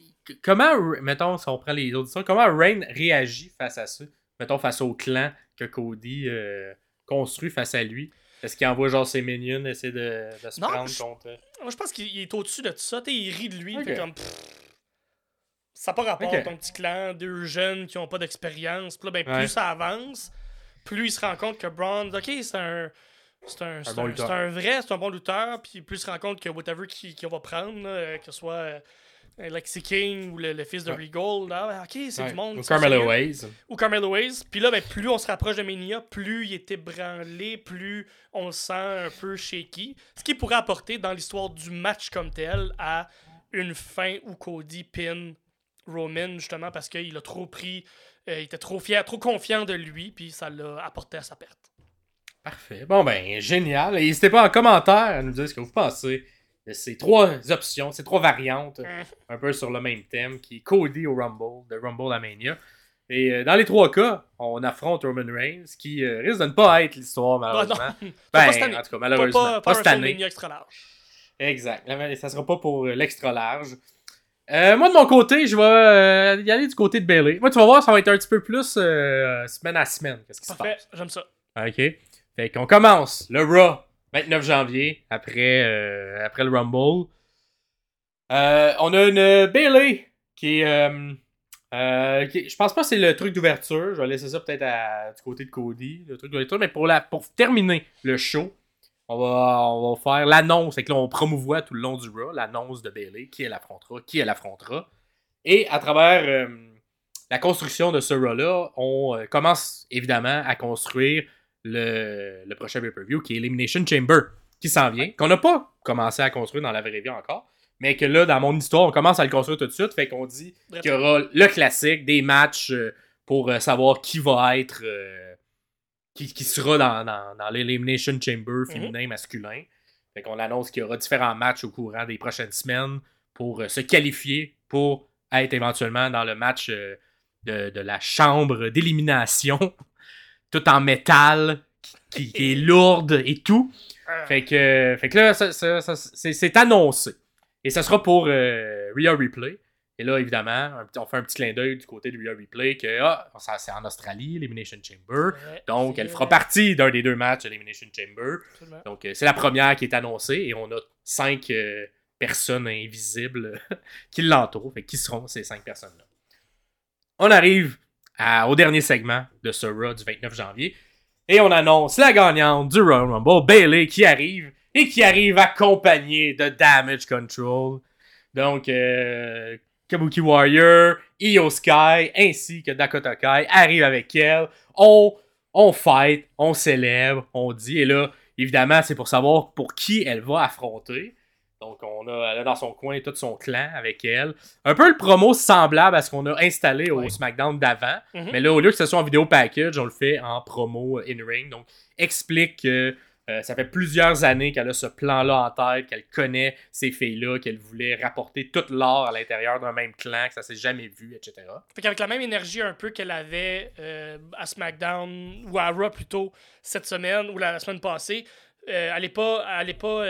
comment, mettons, si on prend les histoires, comment Rain réagit face à ça? Mettons, face au clan que Cody euh, construit face à lui. Est-ce qu'il envoie genre ses minions essayer de, de se Non, prendre je- contre. Moi, je pense qu'il est au-dessus de tout ça. T'sais, il rit de lui. Ok. Fait comme. pff, ça n'a pas rapport Ok. à ton petit clan, deux jeunes qui n'ont pas d'expérience. Puis là, ben, plus Ouais. ça avance, plus il se rend compte que Braun, ok, c'est un. C'est un, bon un- un vrai, c'est un bon lutteur. Puis plus il se rend compte que whatever qui- qu'on va prendre, là, euh, que ce soit euh, Lexi King ou le, le fils de Ouais. Regal, là, ben, ok, c'est Ouais. du monde. Ou Carmelo Ways. ou Carmelo Hayes. Puis là, ben, plus on se rapproche de Mania, plus il est ébranlé, plus on le sent un peu shaky. Ce qui pourrait apporter dans l'histoire du match comme tel à une fin où Cody pin Roman, justement, parce qu'il a trop pris, euh, il était trop fier, trop confiant de lui, puis ça l'a apporté à sa perte. Parfait. Bon, ben, génial. Et N'hésitez pas en commentaire à nous dire ce que vous pensez de ces trois options, ces trois variantes, Hum. un peu sur le même thème, qui est Cody au Rumble, de Rumble à Mania. Et euh, dans les trois cas, on affronte Roman Reigns, qui euh, risque de ne pas être l'histoire, Ah, non, malheureusement. [LAUGHS] pas Ben, cette année. en tout cas, Pas, malheureusement. pas, Pas, pas cette année. WrestleMania extra large. Exact. Ça sera pas pour euh, l'extra large. Euh, moi, de mon côté, je vais euh, y aller du côté de Bailey. Moi, tu vas voir, ça va être un petit peu plus euh, semaine à semaine. Qu'est-ce qui se Parfait, passe? j'aime ça. OK. Fait qu'on commence le Raw, 29 janvier, après, euh, après le Rumble. Euh, on a une Bailey qui euh, euh, je pense pas que c'est le truc d'ouverture. Je vais laisser ça peut-être du côté de Cody, le truc d'ouverture. Mais pour, la, pour terminer le show, on va, on va faire l'annonce. Fait que là, on promouvoit tout le long du Raw l'annonce de Bailey, qui elle affrontera, qui elle affrontera? Et à travers la construction de ce Raw-là, on commence évidemment à construire le, le prochain pay-per-view qui est Elimination Chamber, qui s'en vient, qu'on n'a pas commencé à construire dans la vraie vie encore, mais que là, dans mon histoire, on commence à le construire tout de suite, fait qu'on dit qu'il y aura le classique, des matchs euh, pour euh, savoir qui va être, euh, qui, qui sera dans, dans, dans l'Elimination Chamber féminin, masculin. Fait qu'on annonce qu'il y aura différents matchs au courant des prochaines semaines pour euh, se qualifier pour être éventuellement dans le match euh, de, de la chambre d'élimination, tout en métal, qui, qui est lourde et tout. Ah. Fait que, fait que là, ça- ça- ça- c'est annoncé. Et ça sera pour euh, Rhea Replay. Et là, évidemment, on fait un petit clin d'œil du côté de Rhea Replay que ah, ça, c'est en Australie, Elimination Chamber. Ouais, Donc, elle fera partie d'un des deux matchs Elimination Chamber. Absolument. Donc, euh, c'est la première qui est annoncée et on a cinq euh, personnes invisibles [LAUGHS] qui l'entourent. Fait qui seront ces cinq personnes-là? On arrive au dernier segment de ce Raw du 29 janvier et on annonce la gagnante du Royal Rumble, Bailey, qui arrive et qui arrive accompagnée de Damage Control. Donc, euh, Kabuki Warrior, Io Sky ainsi que Dakota Kai arrivent avec elle. On, on fight, on célèbre, on dit. Et là, évidemment, c'est pour savoir pour qui elle va affronter. Donc, on a, elle a dans son coin tout son clan avec elle. Un peu le promo semblable à ce qu'on a installé au. SmackDown d'avant. Mhm. Mais là, au lieu que ce soit en vidéo package, on le fait en promo in-ring. Donc, explique que euh, ça fait plusieurs années qu'elle a ce plan-là en tête, qu'elle connaît ces filles-là, qu'elle voulait rapporter toute l'or à l'intérieur d'un même clan, que ça s'est jamais vu, etc. Fait qu'avec la même énergie un peu qu'elle avait euh, à SmackDown ou à Raw plutôt cette semaine ou la, la semaine passée, euh, elle est pas, elle est pas,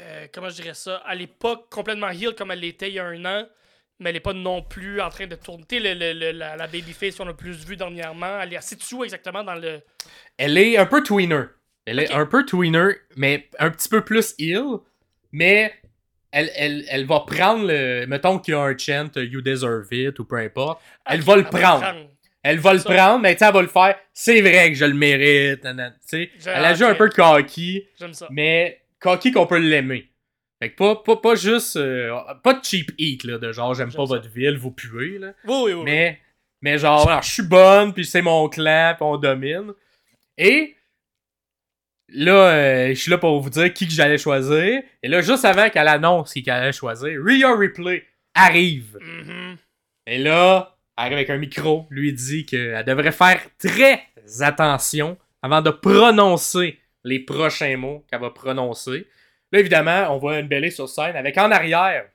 euh, comment je dirais ça, elle est pas complètement heal comme elle l'était il y a un an, mais elle est pas non plus en train de tourner. Tu sais, le- le- le- la, la babyface qu'on a plus vue dernièrement, elle est assez dessous exactement dans le. Elle est un peu tweener. Elle est un peu tweener, mais un petit peu plus ill. Mais elle, elle, elle va prendre le. Mettons qu'il y a un chant You deserve it ou peu importe. Elle va le prendre. Elle va le Ça. prendre, mais tu sais, elle va le faire. C'est vrai que je le mérite. nan, nan, tu sais. Je- Elle a joué un peu cocky, J'aime ça. mais cocky qu'on peut l'aimer. Fait que pas, pas, pas juste. euh, pas de cheap eat, là, de genre j'aime pas ça. votre ville, vous puez, là. Oui, oui, oui. Mais, mais genre, alors, je suis bonne, puis c'est mon clan, puis on domine. Et là, euh, je suis là pour vous dire qui que j'allais choisir. Et là, juste avant qu'elle annonce qui qu'elle allait choisir, Rhea Ripley arrive. Mhm. Et là, elle arrive avec un micro, lui dit qu'elle devrait faire très attention avant de prononcer les prochains mots qu'elle va prononcer. Là, évidemment, on voit une Belle sur scène avec en arrière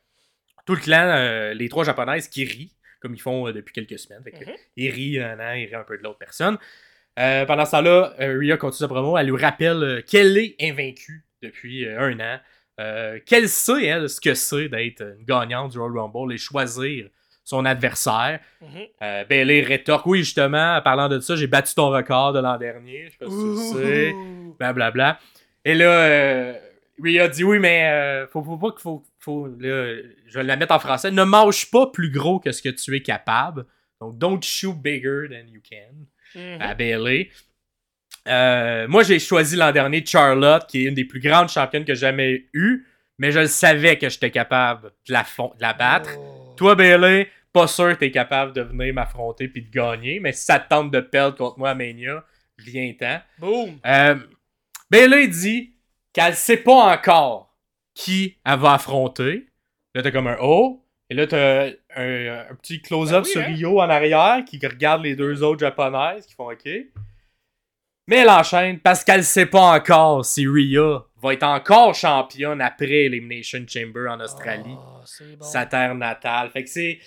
tout le clan, euh, les trois japonaises qui rient, comme ils font euh, depuis quelques semaines. Fait que, Mhm. Ils rient un an, ils rient un peu de l'autre personne. Euh, pendant ce temps-là, Rhea continue sa promo. Elle lui rappelle qu'elle est invaincue depuis un an. Qu'elle sait, elle, ce que c'est d'être une gagnante du Royal Rumble et choisir son adversaire. Euh, Bailey rétorque, oui, justement, en parlant de ça, j'ai battu ton record de l'an dernier. Je sais pas si tu le sais. Blablabla. Et là, euh, Rhea dit, oui, mais euh, faut, faut pas qu'il faut, faut là, je vais la mettre en français. Ne mange pas plus gros que ce que tu es capable. Donc, don't shoot bigger than you can Mhm. à Bailey. Euh, moi, j'ai choisi l'an dernier Charlotte, qui est une des plus grandes championnes que j'ai jamais eues, mais je le savais que j'étais capable de la, fon- de la battre. Oh. Toi, Bailey, pas sûr que t'es capable de venir m'affronter puis de gagner, mais si ça te tente de perdre contre moi à Mania, viens-t'en. Boom. Euh, Bailey dit qu'elle sait pas encore qui elle va affronter. Là, t'as comme un O. Et là, t'as un, un petit close-up Ben oui, sur hein? Rio en arrière qui regarde les deux autres japonaises qui font OK. Mais elle enchaîne parce qu'elle sait pas encore si Rhea va être encore championne après Elimination Chamber en Australie Oh, c'est bon. sa terre natale. Fait que c'est.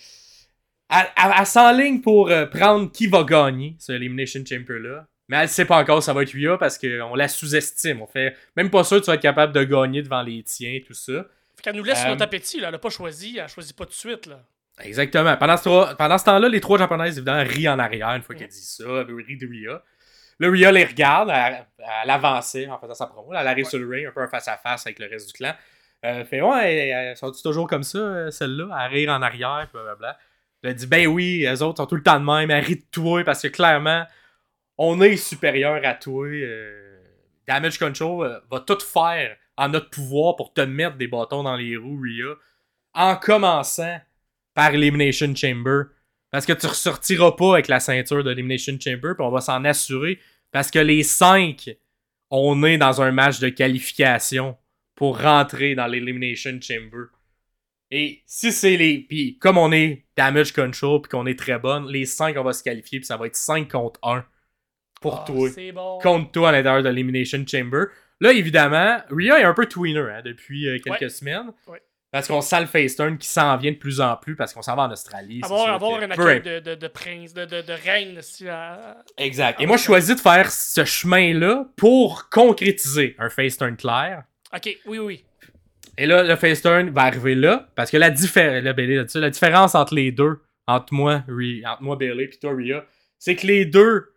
Elle, elle- elle s'enligne pour euh, prendre qui va gagner ce Elimination Chamber-là. Mais elle sait pas encore si ça va être Rhea parce qu'on la sous-estime. On fait même pas sûr que tu vas être capable de gagner devant les tiens, tout ça. Fait qu'elle nous laisse Euh, notre appétit, là. Elle a pas choisi, elle choisit pas tout de suite, là. Exactement. Pendant ce, pendant ce temps-là, les trois japonaises, évidemment, rient en arrière une fois qu'elle dit ça. Elle rit de Rhea. Là, Rhea les regarde. Elle, elle avançait en faisant sa promo. Elle arrive sur le ring, un peu face-à-face avec le reste du clan. Euh, fait, ouais, elles sont toujours comme ça, euh, celle-là, à rire en arrière, blablabla. Elle dit, ben oui, les autres sont tout le temps de même, rient de toi, parce que clairement, on est supérieur à toi. euh, Damage Control euh, va tout faire en notre pouvoir pour te mettre des bâtons dans les roues, Rhea, en commençant par Elimination Chamber. Parce que tu ressortiras pas avec la ceinture de l'Elimination Chamber, puis on va s'en assurer. Parce que les cinq, on est dans un match de qualification pour rentrer dans l'Elimination Chamber. Et si c'est les. Puis comme on est damage control, puis qu'on est très bonne, les cinq, on va se qualifier, puis ça va être 5 contre 1 pour toi. C'est bon. Contre toi à l'intérieur de l'Elimination Chamber. Là, évidemment, Rhea est un peu tweener hein, depuis euh, quelques Ouais. semaines. Ouais. Parce qu'on sent le face turn qui s'en vient de plus en plus parce qu'on s'en va en Australie. Avoir, avoir que- un peu accueil de, de, de prince, de, de, reine. Si, à- Exact. Et Ah, moi, je choisis de faire ce chemin-là pour concrétiser un face turn clair. Ok, oui, oui. Et là, le face turn va arriver là parce que la, diffé- là, Bailey ça, la différence entre les deux, entre moi, entre moi Bailey et toi, Rhea, c'est que les deux,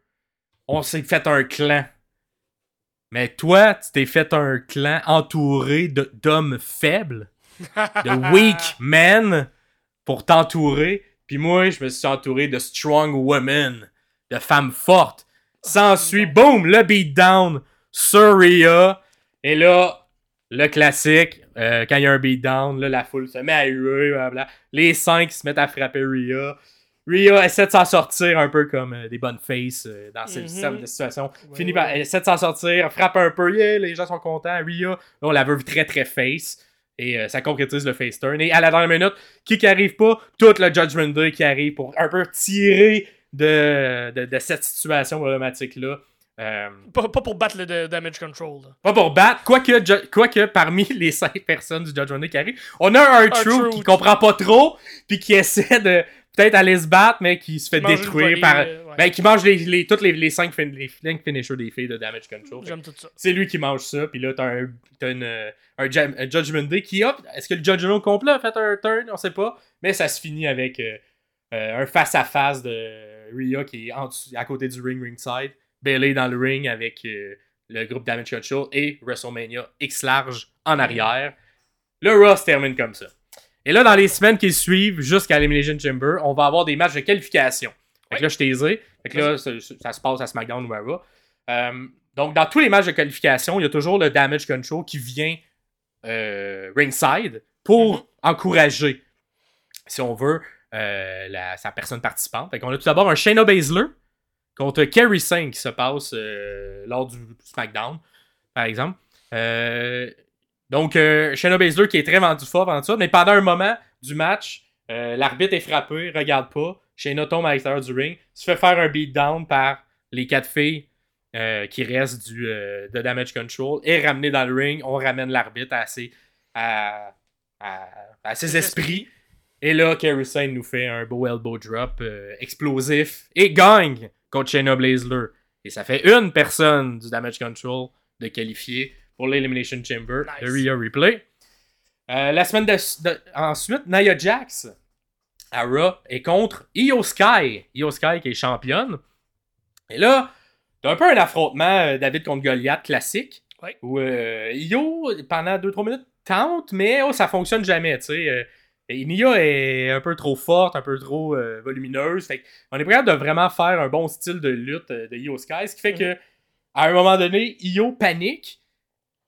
on s'est fait un clan. Mais toi, tu t'es fait un clan entouré d'hommes faibles, de [LAUGHS] weak men pour t'entourer. Puis moi, je me suis entouré de strong women, de femmes fortes. S'ensuit, boom, le beatdown sur Rhea. Et là, le classique, euh, quand il y a un beatdown, là, la foule se met à huer, blablabla. Les cinq se mettent à frapper Rhea. Rhea essaie de s'en sortir un peu comme euh, des bonnes faces euh, dans ce Mhm. de situation. Ouais, Finit ouais, par, elle essaie de s'en sortir, frappe un peu, yeah, les gens sont contents. Rhea, là, on la veut très très face. Et ça concrétise le face turn. Et à la dernière minute, qui qui arrive pas, tout le Judgment Day qui arrive pour un peu tirer de, de, de cette situation problématique-là. Euh, Pas, pas pour battre le de- damage control. là. pas pour battre, quoique, parmi [LAUGHS] les cinq personnes du Judgment Day qui arrivent, on a un Truth. qui comprend pas trop, puis qui essaie de peut-être aller se battre, mais qui se fait Qui détruire par. euh, ouais. Ben, qui mange les, les, toutes les, les cinq, fin- les cinq finishers des filles de Damage Control. J'aime tout ça. C'est lui qui mange ça, puis là, t'as un, t'as une, euh, un, Judgment Day qui, hop, est-ce que le Judgment complet a fait un turn? On sait pas, mais ça se finit avec euh, un face-à-face de Rhea qui est en dessous- à côté du ring, ringside, Bailey dans le ring avec euh, le groupe Damage Control et WrestleMania X large en arrière. Le Raw se termine comme ça. Et là, dans les semaines qui suivent, jusqu'à l'Elimination Chamber, on va avoir des matchs de qualification. Fait que là, je t'ai. Fait que là, ça, ça se passe à SmackDown ou à Raw. Euh, donc, dans tous les matchs de qualification, il y a toujours le damage control qui vient euh, ringside pour Mhm. encourager, si on veut, euh, la- sa personne participante. Fait qu'on a tout d'abord un Shayna Baszler contre Kerry Singh qui se passe euh, lors du SmackDown, par exemple. Euh, donc, euh, Shayna Baszler qui est très vendu fort pendant ça, mais pendant un moment du match, euh, l'arbitre est frappé, regarde pas. Shayna tombe à l'extérieur du ring, se fait faire un beatdown par les quatre filles qui restent du, de Damage Control, est ramené dans le ring. On ramène l'arbitre à ses, à, à- à ses Ses esprits. Et là, Kerry Sane nous fait un beau elbow drop euh, explosif et gagne contre Shayna Baszler. Et ça fait une personne du Damage Control de qualifier pour l'Elimination Chamber Nice. de Rhea Replay. Euh, la semaine de, de- ensuite, Nia Jax à Raw est contre Io Sky. Io Sky qui est championne. Et là, t'as un peu un affrontement euh, David contre Goliath classique. Ouais. Où euh, Io, pendant 2-3 minutes, tente, mais oh, ça fonctionne jamais. tu sais. Et Nia est un peu trop forte, un peu trop euh, volumineuse. Fait on est prêt de vraiment faire un bon style de lutte euh, de Io Sky. Ce qui fait Mhm. que à un moment donné, Io panique.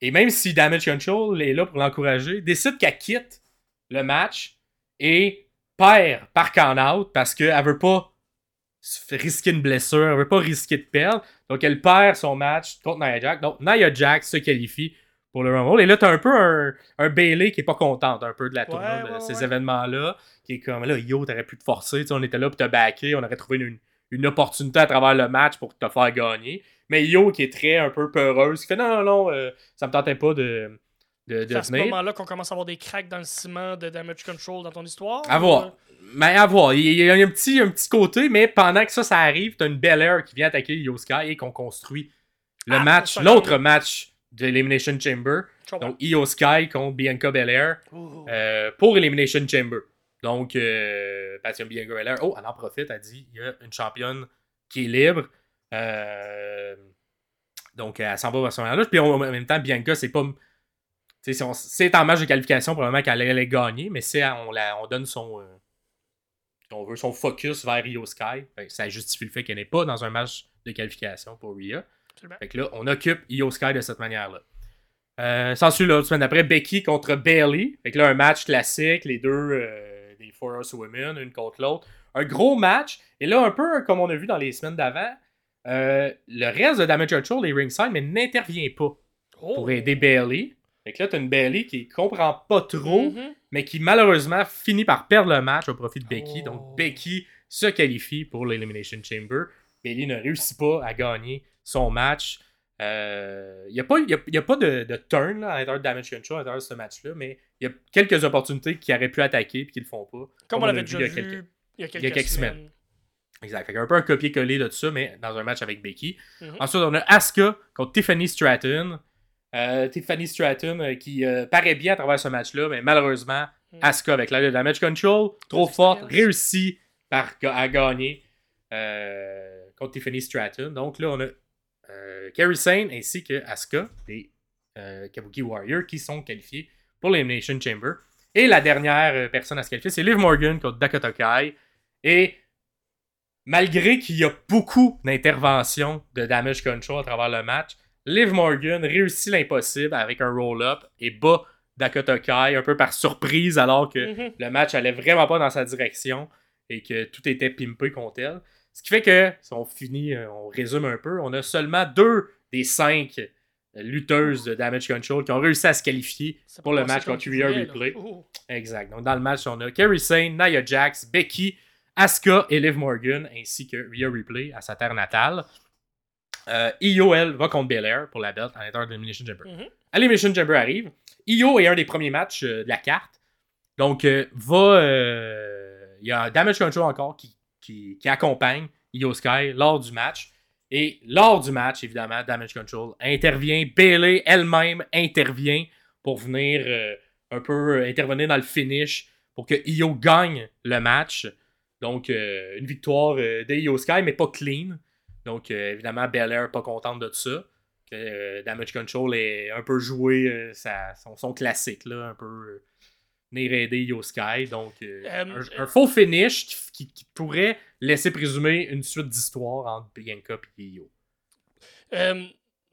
Et même si Damage Control est là pour l'encourager, décide qu'elle quitte le match et perd par count-out parce qu'elle veut pas risquer une blessure, elle veut pas risquer de perdre. Donc elle perd son match contre Nia Jax. Donc Nia Jax se qualifie pour le Rumble. Et là, t'as un peu un, un Bailey qui est pas contente un peu de la Ouais, tournée de ces ouais. événements-là. Qui est comme là, yo, t'aurais pu te forcer. On était là pour te backer. On aurait trouvé une, une opportunité à travers le match pour te faire gagner. Mais Yo qui est très un peu peureuse, qui fait non, non, non, euh, ça me tentait pas de, de, de C'est à ce moment-là qu'on commence à avoir des cracks dans le ciment de damage control dans ton histoire. À voir. euh, Mais à voir. Il y a un petit, un petit côté, mais pendant que ça, ça arrive, t'as une Bel Air qui vient attaquer Yo Sky et qu'on construit le Ah, match, l'autre match de l'Elimination Chamber. Donc Io Sky contre Bianca Belair euh, pour Elimination Chamber. Donc, euh, Bianca Belair, oh, elle en profite, elle dit il y a une championne qui est libre. Euh, donc, elle s'en va vers ce moment-là. Puis en même temps, Bianca, c'est pas. si C'est en match de qualification, probablement qu'elle allait gagner, mais si on, la, on donne son. euh, si on veut son focus vers Rio Sky, ben, ça justifie le fait qu'elle n'est pas dans un match de qualification pour Rhea. Absolument. Fait que là, on occupe Io Sky de cette manière-là. Euh, S'ensuit l'autre semaine d'après, Becky contre Bailey. Fait que là, un match classique, les deux, euh, des Four Horsewomen, une contre l'autre. un gros match. Et là, un peu comme on a vu dans les semaines d'avant, euh, le reste de Damage Control est ringside, mais n'intervient pas Oh. pour aider Bailey. Fait que là, t'as une Bailey qui comprend pas trop, Mhm. mais qui malheureusement finit par perdre le match au profit de Becky. Oh. Donc Becky se qualifie pour l'Elimination Chamber. Bailey ne réussit pas à gagner son match. Il n'y a pas, y a- y a pas de, de turn là, à l'intérieur de Damage Control à l'intérieur de ce match-là, mais il y a quelques opportunités qui auraient pu attaquer et qui le font pas. Comme Comme on l'avait vu déjà il y a vu quelques- il y a quelques, y a quelques semaines. semaines. Exact. Y un peu un copier-coller de ça, mais dans un match avec Becky. Mhm. Ensuite, on a Asuka contre Tiffany Stratton. Euh, Tiffany Stratton euh, qui euh, paraît bien à travers ce match-là, mais malheureusement, Mhm. Asuka avec l'aide de Damage Control, trop forte, par, à gagner euh, contre Tiffany Stratton. Donc là, on a euh, Kerry Sane ainsi que Asuka, des euh, Kabuki Warriors, qui sont qualifiés pour l'Elimination Chamber. Et la dernière euh, personne à se qualifier, c'est Liv Morgan contre Dakota Kai. Et malgré qu'il y a beaucoup d'interventions de damage control à travers le match, Liv Morgan réussit l'impossible avec un roll-up et bat Dakota Kai un peu par surprise alors que Mhm. le match allait vraiment pas dans sa direction et que tout était pimpé contre elle. Ce qui fait que, si on finit, euh, on résume un peu, on a seulement deux des cinq lutteuses de Damage Control qui ont réussi à se qualifier pour le match contre Rhea. Oh. Exact. Donc, dans le match, on a Kerry Sane, Nia Jax, Becky, Asuka et Liv Morgan, ainsi que Rhea Ripley à sa terre natale. Euh, Io, elle, va contre Belair pour la belt à l'intérieur de l'Elimination Chamber. Mhm. Elimination Chamber arrive. Io est un des premiers matchs euh, de la carte. Donc, euh, va. Il y a un Damage Control encore qui, qui, accompagne Io Sky lors du match. Et lors du match, évidemment, Damage Control intervient. Bailey elle-même intervient pour venir euh, un peu euh, intervenir dans le finish pour que Io gagne le match. Donc, euh, une victoire euh, de Io Sky, mais pas clean. Donc, évidemment, Belair pas contente de ça. Que, Damage Control est un peu joué son, son classique, là, un peu venir aider Io Sky. Donc, euh, Euh, un, un faux finish qui, qui- qui pourrait laisser présumer une suite d'histoires entre Bianca et. Euh,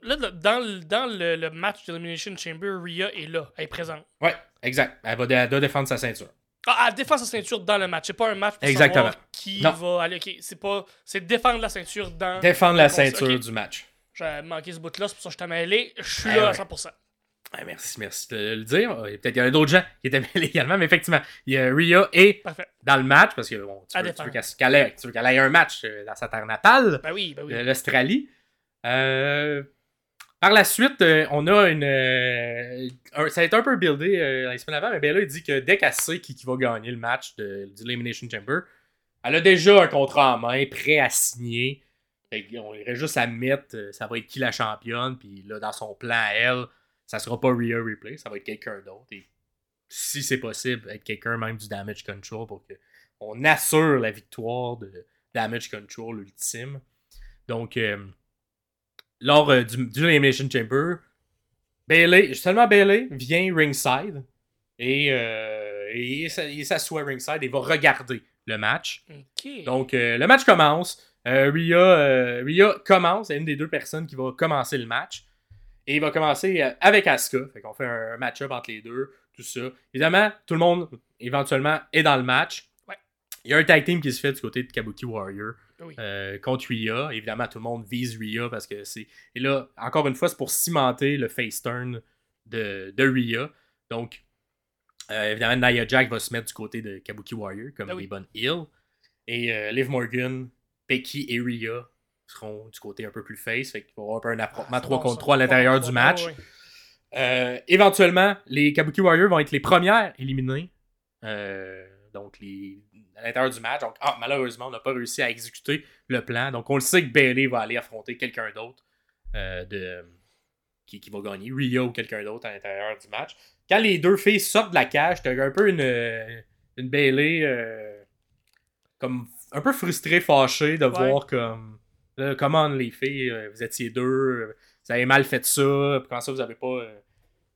là, dans, le, dans le, le match d'Elimination Chamber, Rhea est là, elle est présente. Ouais, exact. Elle va, elle doit défendre sa ceinture. Ah, elle défend sa ceinture dans le match. C'est pas un match pour Exactement. savoir qui Non. va aller. Ok, c'est pas. C'est défendre la ceinture dans. Défendre la ceinture du match. J'ai manqué ce bout-là, c'est pour ça que je t'ai mêlé. Je suis Ah là à ouais. 100%. Ouais, merci, merci de le dire. Euh, Peut-être qu'il y en a d'autres gens qui étaient mêlés également, mais effectivement, il y a Rhea et Parfait. dans le match, parce que bon, tu veux, tu défendre. veux qu'elle ait, un match euh, dans sa terre natale, Ben oui, ben oui. de l'Australie. Euh, par la suite, euh, on a une. euh, un- ça a été un peu buildé euh, les semaines avant, mais Bella il dit que dès qu'elle sait qui, qui va gagner le match de, l'Elimination Chamber, elle a déjà un contrat en main, prêt à signer. On irait juste à mettre, euh, ça va être qui la championne, puis là, dans son plan à elle, ça sera pas Rhea Replay, ça va être quelqu'un d'autre. Et si c'est possible, être quelqu'un même du Damage Control pour que on assure la victoire de Damage Control ultime. Donc, euh, lors euh, du, du Elimination Chamber, Bailey, seulement Bailey vient ringside et, euh, et il s'assoit ringside et va regarder le match. Donc, le match commence. Rhea, euh, Rhea commence, c'est une des deux personnes qui va commencer le match. Et il va commencer euh, avec Asuka. Fait qu'on fait un match-up entre les deux, tout ça. Évidemment, tout le monde, éventuellement, est dans le match. Ouais. Il y a un tag team qui se fait du côté de Kabuki Warrior oui. euh, contre Rhea. Évidemment, tout le monde vise Rhea parce que c'est. Et là, encore une fois, c'est pour cimenter le face turn de, de Rhea. Donc, euh, évidemment, Nia Jack va se mettre du côté de Kabuki Warrior comme Ben oui. les bonnes heels. Et euh, Liv Morgan, Becky et Rhea seront du côté un peu plus face. Fait qu'il va y avoir un peu un affrontement Ah, 3 bon, contre ça. 3 à l'intérieur du match. Euh, éventuellement, les Kabuki Warriors vont être les premières éliminées. Euh, donc, les, à l'intérieur du match. Donc, ah, malheureusement, on n'a pas réussi à exécuter le plan. Donc, on le sait que Bailey va aller affronter quelqu'un d'autre euh, de, qui, qui va gagner, Rhea ou quelqu'un d'autre à l'intérieur du match. Quand les deux filles sortent de la cage, t'as un peu une, une Bailey comme un peu frustrée, fâchée de Ouais. voir comme là, comment les filles, euh, vous étiez deux, vous avez mal fait ça, puis comment ça vous avez pas. euh,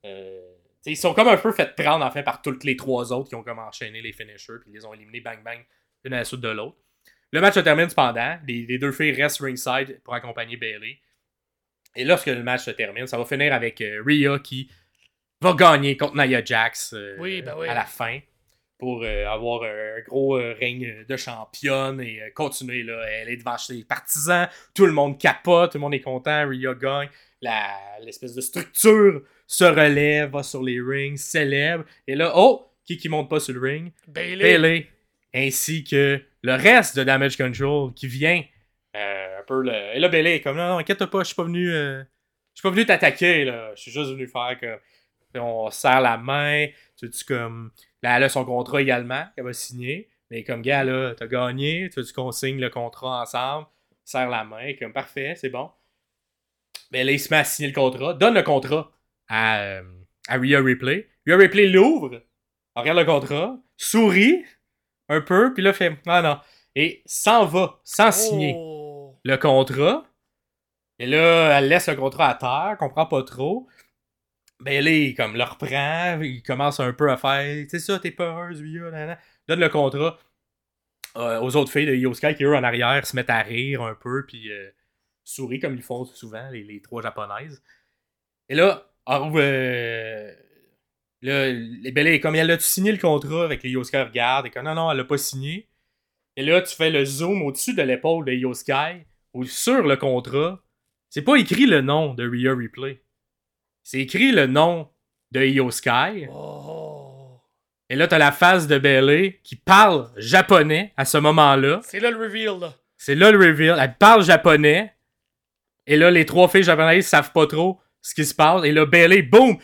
euh, ils sont comme un peu fait prendre en fait par toutes les trois autres qui ont comme enchaîné les finishers, puis ils les ont éliminés bang bang, une à la suite de l'autre. Le match se termine cependant, les, les deux filles restent ringside pour accompagner Bailey. Et lorsque le match se termine, ça va finir avec euh, Rhea qui va gagner contre Nia Jax euh, Oui, ben oui. à la fin. Pour euh, avoir un gros euh, règne de championne et euh, continuer. Là. Elle est devant ses partisans, tout le monde capote, tout le monde est content, Rhea gagne. L'espèce de structure se relève, va sur les rings, célèbre. Et là, oh, qui qui monte pas sur le ring? Bailey. Ainsi que le reste de Damage Control qui vient euh, un peu le... Et là, Bailey est comme, non, non, inquiète pas, je suis pas venu... euh, Je suis pas venu t'attaquer, là. Je suis juste venu faire comme... On serre la main, tu tu comme... Là, elle a son contrat également, qu'elle va signer. Mais comme, gars, là, t'as gagné, tu veux qu'on signe le contrat ensemble, serre la main, comme, parfait, c'est bon. Mais là, il se met à signer le contrat, donne le contrat à, euh, à Rhea Ripley. Rhea Ripley l'ouvre, regarde le contrat, sourit un peu, puis là, fait, ah non. Et s'en va, sans signer Oh. le contrat. Et là, elle laisse le contrat à terre, comprend pas trop. Ben là, comme le reprend, il commence un peu à faire, c'est ça, t'es peureuse, donne le contrat euh, aux autres filles de Yo Sky qui, eux, en arrière, se mettent à rire un peu, puis euh, comme ils font souvent, les, trois japonaises. Et là, euh, Bellets, comme elle a signé le contrat avec Yosuke regarde, et comme non, non, elle l'a pas signé. Et là, tu fais le zoom au-dessus de l'épaule de Yosuke, ou sur le contrat. C'est pas écrit le nom de Rhea Replay. C'est écrit le nom de Io Sky. Oh. Et là, t'as la face de Bailey qui parle japonais à ce moment-là. C'est là le reveal, là. C'est là le reveal. Elle parle japonais. Et là, les trois filles japonaises savent pas trop ce qui se passe. Et là, Bailey, boum,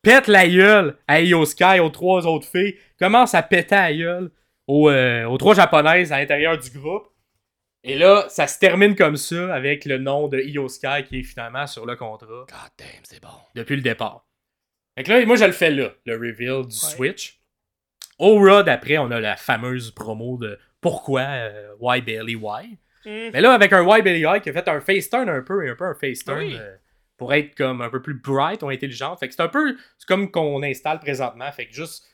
pète la gueule à Io Sky, aux trois autres filles. Commence à péter la gueule aux, euh, aux trois japonaises à l'intérieur du groupe. Et là, ça se termine comme ça avec le nom de Io Sky qui est finalement sur le contrat God damn, c'est bon. depuis le départ. Fait que là, moi, je le fais là, le reveal du Ouais. Switch. Au Raw, d'après, on a la fameuse promo de Pourquoi, euh, Why Bailey, Why. Hmm. Mais là, avec un Why Bailey Why qui a fait un face turn un peu, et un peu un face turn Oui. euh, pour être comme un peu plus bright ou intelligente. Fait que c'est un peu c'est comme qu'on installe présentement. Fait que juste,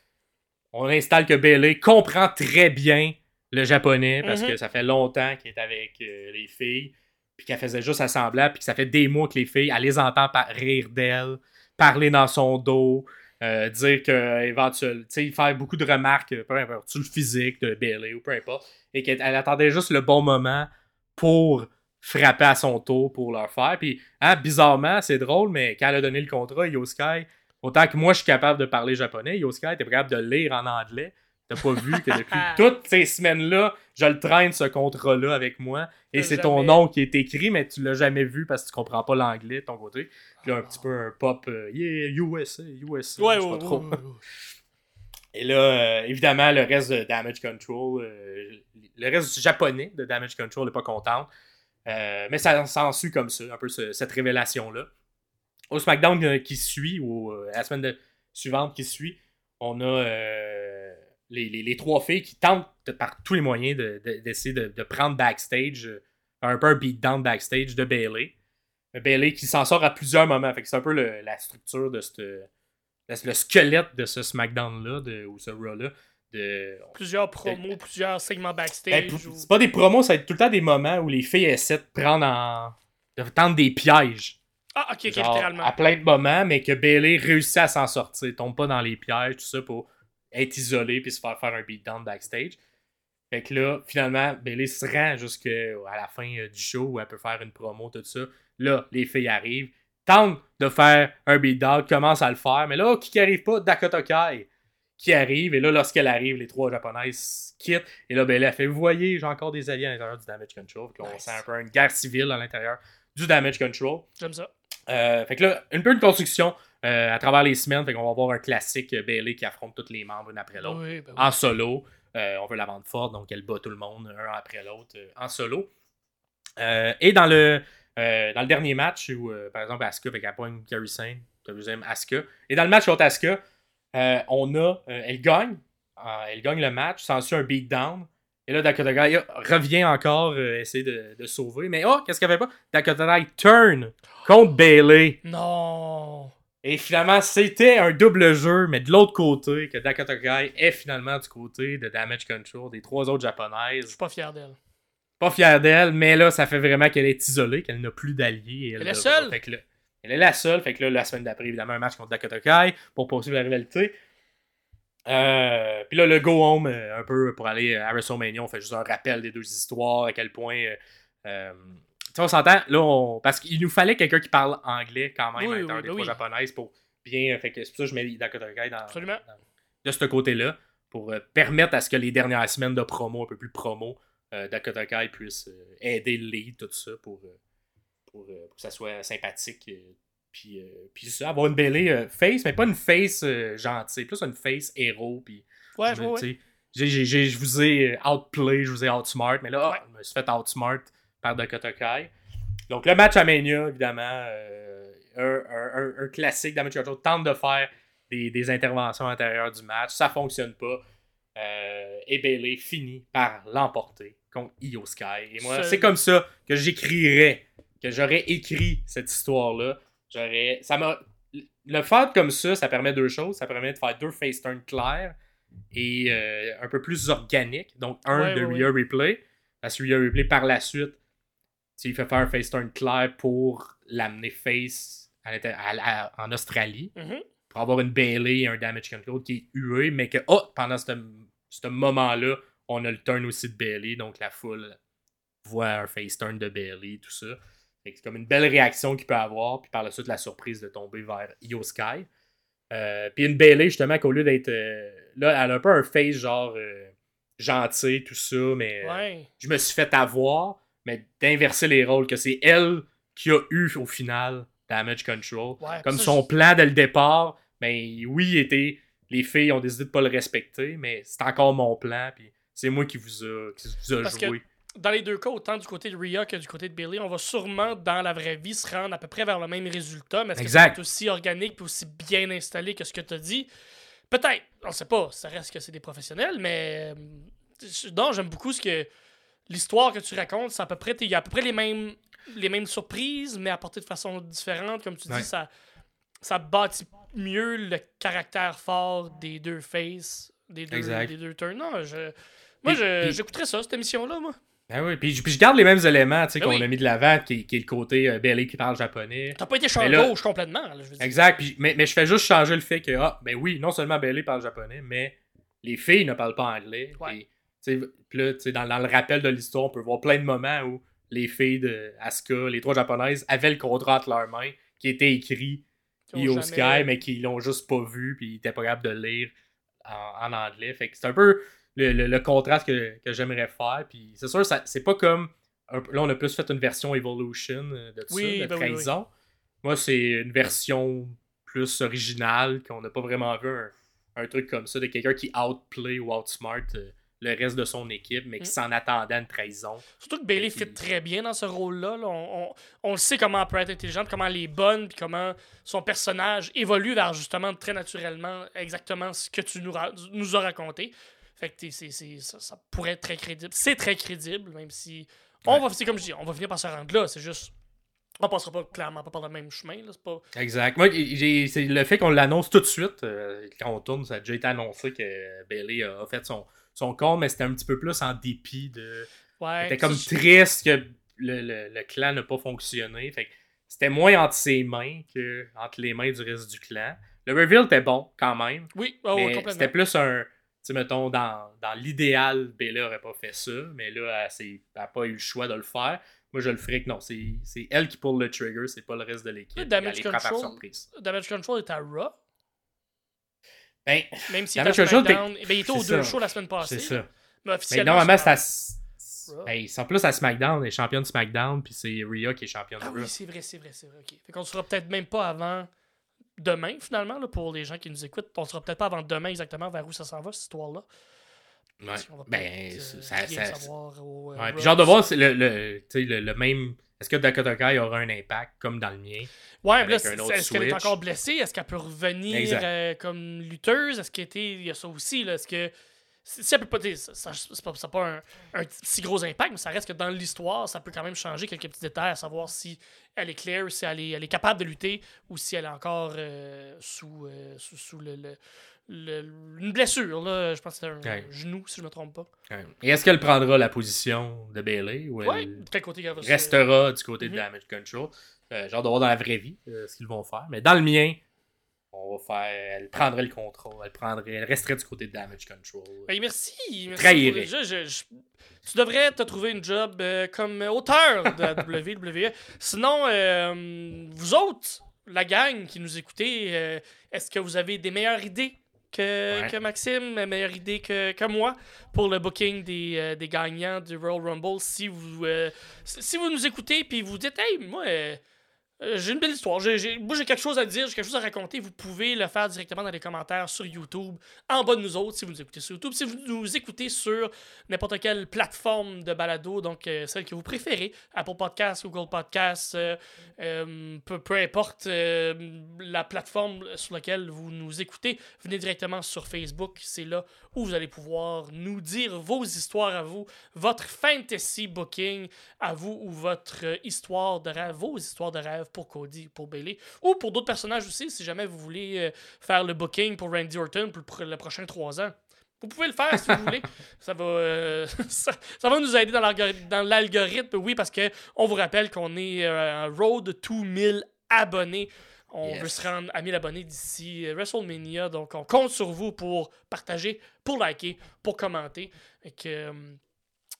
on installe que Bailey comprend très bien le japonais parce Mhm. que ça fait longtemps qu'il est avec euh, les filles, puis qu'elle faisait juste assembler, puis que ça fait des mois que les filles, elle les entend par rire d'elle, parler dans son dos, euh, dire que éventuellement, tu sais, faire beaucoup de remarques, euh, peu importe, sur le physique de Bailey ou peu importe, et qu'elle elle attendait juste le bon moment pour frapper à son tour pour leur faire. Puis, hein, bizarrement, c'est drôle, mais quand elle a donné le contrat, Yoskai, autant que moi je suis capable de parler japonais, Yoskai était capable de lire en anglais. T'as pas vu que depuis [LAUGHS] toutes ces semaines-là, je le traîne ce contrat-là avec moi. Et c'est ton nom qui est écrit, mais tu l'as jamais vu parce que tu comprends pas l'anglais de ton côté. Puis là, un petit peu un pop, euh, yeah, USA, USA. Ouais, je sais ouais, pas trop. ouais, ouais, ouais. Et là, euh, évidemment, le reste de Damage Control, euh, le reste du japonais de Damage Control n'est pas content. Mais ça s'ensuit comme ça, un peu ce- cette révélation-là. Au SmackDown qui suit, ou euh, la semaine de- suivante qui suit, on a les, les- les trois filles qui tentent de- par tous les moyens de- de- d'essayer de, de prendre backstage, euh, un peu un beatdown backstage de Bailey. Bailey qui s'en sort à plusieurs moments. Fait que c'est un peu le- la structure de cette, le le squelette de ce SmackDown-là, ou ce Raw-là. De... Plusieurs promos, plusieurs segments Ben, backstage. p- ou- C'est pas des promos, ça va être tout le temps des moments où les filles essaient de prendre en. de tendre des pièges. Ah, ok, ok, Genre, littéralement. à plein de moments, mais que Bailey réussit à s'en sortir, tombe pas dans les pièges, tout ça, pour être isolé puis se faire faire un beatdown backstage. Fait que là, finalement, Bailey se rend jusqu'à la fin euh, du show où elle peut faire une promo, tout ça. Là, les filles arrivent, tentent de faire un beatdown, commencent à le faire, mais là, qui qui arrive pas? Dakota Kai qui arrive, et là, lorsqu'elle arrive, les trois japonaises quittent, et là, Bailey a fait, vous voyez, j'ai encore des alliés à l'intérieur du Damage Control, puis on Nice. sent un peu une guerre civile à l'intérieur du Damage Control. J'aime ça. Euh, fait que là, une peu de construction euh, à travers les semaines. Fait qu'on va avoir un classique euh, Bailey qui affronte tous les membres une après l'autre. Oui, ben oui. En solo. Euh, on veut la vendre forte, donc elle bat tout le monde un après l'autre en solo. Et dans le, dans le dernier match, où par exemple Asuka avec pointe Gary Sane, deuxième Asuka. Et dans le match contre Asuka, on a. elle gagne. Elle gagne le match, sans un beatdown. Et là, Dakota Kai revient encore euh, essayer de, de sauver. Mais oh, qu'est-ce qu'elle fait pas? Dakota Kai turn contre Bailey. Non. Et finalement, c'était un double jeu, mais de l'autre côté, que Dakota Kai est finalement du côté de Damage Control, des trois autres Je japonaises. suis pas fier d'elle. Pas fier d'elle, mais là, ça fait vraiment qu'elle est isolée, qu'elle n'a plus d'alliés. Elle est seule. Fait que là, elle est la seule. Fait que là, la semaine d'après, évidemment, un match contre Dakota Kai pour poursuivre la rivalité. Euh, puis là, le go home, euh, un peu pour aller à WrestleMania, on fait juste un rappel des deux histoires, à quel point. euh, on s'entend, là, on- parce qu'il nous fallait quelqu'un qui parle anglais quand même, Oui, étant oui, des oui. japonaises, pour bien. euh, fait que c'est pour ça que je mets Dakota Kai dans, Absolument. dans- de ce côté-là, pour euh, permettre à ce que les dernières semaines de promo, un peu plus promo, euh, Dakota Kai puisse euh, aider le lead, tout ça, pour, pour, pour que ça soit sympathique. puis, puis ça, avoir une belle face, mais pas une face gentille, plus une face héros, puis Ouais, je ouais, ouais. Je vous ai outplay, je vous ai outsmart, mais là, ah, je me suis fait outsmart par Dakota Kai. Donc, le match à Mania, évidemment, euh, un, un- un- classique Damage Control tente de faire des, des interventions à l'intérieur du match. Ça fonctionne pas. Euh, et Bailey finit par l'emporter contre Io Sky. Et moi, c'est comme ça que j'écrirais, que j'aurais écrit cette histoire-là. J'aurais. Ça m'a. Le faire comme ça, ça permet deux choses. Ça permet de faire deux face turns clairs et euh, un peu plus organiques. Donc, un Ouais, de ouais, Replay. Parce que Replay, par la suite, il fait faire un face turn clair pour l'amener face à en Australie. Mhm. Pour avoir une Bailey et un damage control qui est hué, mais que, oh, pendant ce, ce moment-là, on a le turn aussi de Bailey. Donc, la foule voit un face turn de Bailey, tout ça. Fait que C'est comme une belle réaction qu'il peut avoir. Puis par la suite, la surprise de tomber vers Io Sky. Euh, puis une Bailey, justement, qu'au lieu d'être. euh, là, elle a un peu un face genre euh, gentil, tout ça, mais euh, Ouais. je me suis fait avoir, mais d'inverser les rôles, que c'est elle qui a eu au final Damage Control. Ouais, Comme ça, son je- plan dès le départ, mais oui, il était. Les filles ont décidé de pas le respecter, mais c'est encore mon plan, puis c'est moi qui vous a, qui vous a Parce que- joué. Dans les deux cas, autant du côté de Rhea que du côté de Bailey, on va sûrement, dans la vraie vie, se rendre à peu près vers le même résultat. Mais est-ce que être aussi organique et aussi bien installé que ce que tu as dit? Peut-être. On sait pas. Ça reste que c'est des professionnels, mais. euh, Non, j'aime beaucoup ce que. L'histoire que tu racontes, c'est à peu près. Il y a à peu près les mêmes, les mêmes surprises, mais apportées de façon différente. Comme tu Ouais. dis, ça, ça bâtit mieux le caractère fort des deux faces, des deux, Exact. des deux turns. Non, je. Moi, j'écouterais ça, cette émission-là, moi. Ben oui, puis, je- puis je garde les mêmes éléments tu sais, Ben qu'on oui. a mis de l'avant, qui, qui est le côté euh, qui parle japonais. T'as pas été là- gauche complètement, là, je veux dire. Exact, puis- mais, mais je fais juste changer le fait que, ah, ben oui, non seulement Bailey parle japonais, mais les filles ne parlent pas anglais. Ouais. Et, puis là, dans, dans le rappel de l'histoire, on peut voir plein de moments où les filles de Asuka, les trois japonaises, avaient le contrat entre leurs mains qui était écrit Io jamais- Sky, mais qui l'ont juste pas vu, puis ils étaient pas capables de le lire en, en anglais. Fait que c'est un peu le, le- le contraste que, que j'aimerais faire. Puis c'est sûr, c'est pas comme. un là, on a plus fait une version Evolution euh, de tout Oui, ça, de ben oui, oui. trahison. Moi, c'est une version plus originale, qu'on n'a pas vraiment vu un, un truc comme ça, de quelqu'un qui outplay ou outsmart euh, le reste de son équipe, mais qui Mm. s'en attendait à une trahison. Surtout que Bailey Fait fit très bien dans ce rôle-là. là. On, on- on le sait comment elle peut être intelligente, comment elle est bonne, puis comment son personnage évolue vers justement très naturellement exactement ce que tu nous, ra- nous as raconté. Fait que c'est- ça, ça pourrait être très crédible. C'est très crédible, même si. On va, c'est comme je dis, on va finir par se rendre là. C'est juste. On passera pas clairement pas par le même chemin. Là. C'est pas... Exact. Moi, j'ai- c'est le fait qu'on l'annonce tout de suite. euh, quand on tourne, ça a déjà été annoncé que Bailey a fait son, son compte, mais c'était un petit peu plus en dépit de. Ouais, C'était comme triste que le, le- le clan n'a pas fonctionné. Fait c'était moins entre ses mains que entre les mains du reste du clan. Le reveal était bon quand même. Oui, oh, mais c'était plus un. Tu mettons, dans, dans l'idéal, Bailey aurait pas fait ça, mais là, elle n'a pas eu le choix de le faire. Moi, je le ferais que non, c'est elle qui pull le trigger, c'est pas le reste de l'équipe. Damage control. Damage Control est à Raw. Ben, Même s'il était. Eh ben, il était aux deux shows la semaine passée. c'est ça. Mais Mais officiellement. normalement, c'est. Hey, en plus à SmackDown, les championnes de SmackDown, puis c'est Rhea qui est championne Ah de oui, c'est vrai, c'est vrai, c'est vrai. ok. Fait qu'on sera peut-être même pas avant demain, finalement, là, pour les gens qui nous écoutent. On sera peut-être pas avant demain exactement vers où ça s'en va, cette histoire-là. Ouais. Ben, euh, ça, ça- au, euh, Ouais, puis hâte de voir c'est le, le, le même. Est-ce que Dakota Kai aura un impact comme dans le mien? Ouais, est-ce qu'elle est encore blessée? Est-ce qu'elle peut revenir euh, comme lutteuse? Est-ce qu'elle était. Il y a ça aussi, là? Est-ce que. Si elle peut pas. Ça, c'est pas, pas un, un si gros impact, mais ça reste que dans l'histoire, ça peut quand même changer quelques petits détails, à savoir si elle est claire, si elle est, elle est capable de lutter ou si elle est encore euh, sous, euh, sous, sous le, le- le- une blessure. Là. Je pense que c'est un Ouais. genou, si je me trompe pas. Ouais. Et est-ce qu'elle prendra la position de Bailey ou elle Ouais, côté se- restera du côté de Mhm. Damage Control? Euh, J'ai hâte de voir dans la vraie vie euh, ce qu'ils vont faire. Mais dans le mien, On va faire. Elle prendrait le contrôle. Elle prendrait. Elle resterait du côté de Damage Control. Ben, merci. merci Trahirait. pour- je- je- je- tu devrais te trouver une job euh, comme auteur de la [LAUGHS] WWE. Sinon, euh, vous autres, la gang qui nous écoutez, euh, est-ce que vous avez des meilleures idées? Que, Ouais. que Maxime, meilleures idées que, que moi pour le booking des, euh, des gagnants du Royal Rumble? Si vous, euh, si si vous nous écoutez puis vous dites, hey, moi. Euh, j'ai une belle histoire. J'ai- moi, j'ai quelque chose à dire, j'ai quelque chose à raconter. Vous pouvez le faire directement dans les commentaires sur YouTube, en bas de nous autres, si vous nous écoutez sur YouTube. Si vous nous écoutez sur n'importe quelle plateforme de balado, donc euh, celle que vous préférez, Apple Podcasts, Google Podcasts, euh, peu, peu importe la plateforme sur laquelle vous nous écoutez, venez directement sur Facebook. C'est là où vous allez pouvoir nous dire vos histoires à vous, votre fantasy booking à vous ou votre histoire de rêve, vos histoires de rêve pour Cody, pour Bailey ou pour d'autres personnages aussi, si jamais vous voulez euh, faire le booking pour Randy Orton pour le pro- le prochain 3 ans. Vous pouvez le faire si vous voulez. [LAUGHS] Ça va, euh, [LAUGHS] ça, ça va nous aider dans l'algori- dans l'algorithme, oui, parce que on vous rappelle qu'on est euh, road to 1000 abonnés. On Yes. veut se rendre à 1000 abonnés d'ici euh, WrestleMania, donc on compte sur vous pour partager, pour liker, pour commenter. Fait que,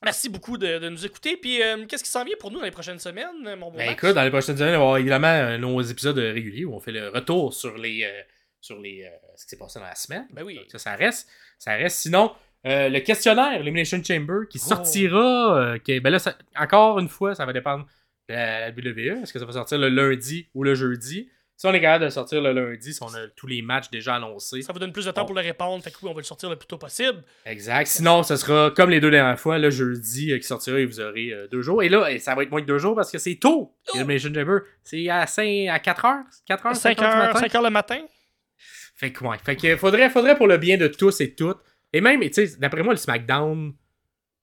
merci beaucoup de, de nous écouter. Puis, euh, qu'est-ce qui s'en vient pour nous dans les prochaines semaines, mon beau Ben écoute, dans les prochaines semaines, on va avoir évidemment euh, nos épisodes euh, réguliers où on fait le retour sur les euh, sur les euh, ce qui s'est passé dans la semaine. Ben oui. Donc, ça, ça reste. Ça reste. Sinon, le questionnaire Elimination Chamber qui Oh. sortira. qui- ben là, ça- encore une fois, ça va dépendre de la WWE. Est-ce que ça va sortir le lundi ou le jeudi? Si on est capable de sortir le lundi, si on a tous les matchs déjà annoncés. Ça vous donne plus de temps pour le répondre, fait que oui, on va le sortir le plus tôt possible. Exact. Sinon, ce sera comme les deux dernières fois, le jeudi euh, qui sortira et vous aurez euh, deux jours. Et là, eh, ça va être moins que deux jours parce que c'est tôt. Oh. Elimination Chamber. C'est à, 5, à 4 heures? 4 heures, 5 5 heures du heures, matin? 5 heures le matin? Fait que, ouais. Fait que faudrait, faudrait pour le bien de tous et toutes. Et même, tu sais, d'après moi, le SmackDown,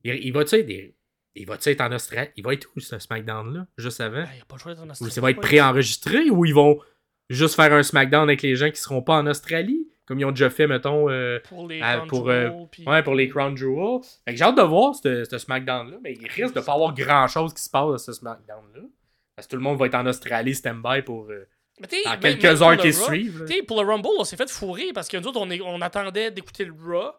il, il va-tu être, des- il va-tu être en Australie? Il va être où, ce SmackDown-là, juste avant? Il n'y a pas le choix d'être en Ou Australie. ça va être préenregistré ou ils vont juste faire un SmackDown avec les gens qui seront pas en Australie? Comme ils ont déjà fait, mettons, euh, Pour les Crown pour, euh, Jewel, puis- ouais, pour les Crown Jewels. Fait que j'ai hâte de voir ce ce SmackDown-là, mais il risque de pas avoir grand-chose qui se passe à ce SmackDown-là. Parce que tout le monde va être en Australie stand-by pour euh, dans quelques heures qui suivent. pour le Rumble, on s'est fait fourrer parce que nous autres, on, est- on attendait d'écouter le Raw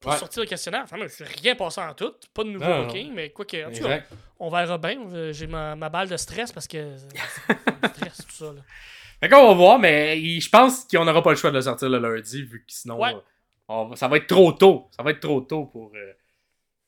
pour Ouais. sortir le questionnaire. Enfin, je rien passé en tout. Pas de nouveau Non, non. booking, mais quoi que. En tout cas, Exact. on verra bien. J'ai ma, ma balle de stress parce que. [LAUGHS] stress, tout ça. Là. Fait qu'on va voir, mais je pense qu'on n'aura pas le choix de le sortir le lundi, vu que sinon, Ouais. euh, on ça va être trop tôt. Ça va être trop tôt pour. Euh,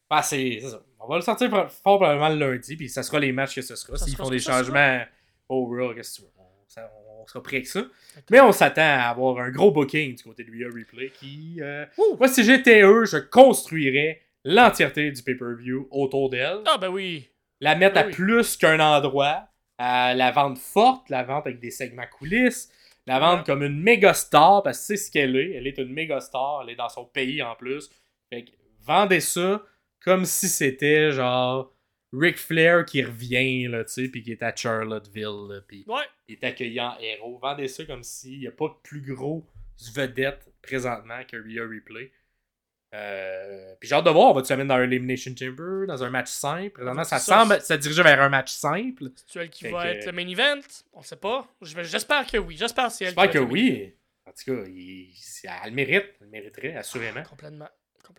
passer. C'est ça. On va le sortir fort probablement le lundi, puis ça sera les matchs que ce sera. S'ils font des que changements au Raw, qu'est-ce que tu veux? On, ça- on sera prêt avec ça. Mais on s'attend à avoir un gros booking du côté de Rhea Replay qui. euh. Moi, si j'étais eux, je construirais l'entièreté du pay-per-view autour d'elle. Ah, ben oui. La mettre Ah à oui. plus qu'un endroit. À la vente forte, la vente avec des segments coulisses. La vente comme une méga star, parce que c'est ce qu'elle est. Elle est une méga star. Elle est dans son pays en plus. Fait que vendez ça comme si c'était genre Ric Flair qui revient, là, tu sais, puis qui est à Charlottesville, là, puis Ouais. il est accueilli en héros. Vendez ça comme s'il n'y a pas de plus gros vedette présentement que Rhea Replay. Euh, puis j'ai hâte de voir, on va-tu la mettre dans un Elimination Chamber, dans un match simple? Présentement, ça, Ça, semble se diriger vers un match simple. C'est elle qui Fait va que- être le main event. On sait pas. J'espère que oui. J'espère que c'est elle J'espère que va oui. En tout cas, il- elle le mérite. Elle le mériterait, assurément. Complètement.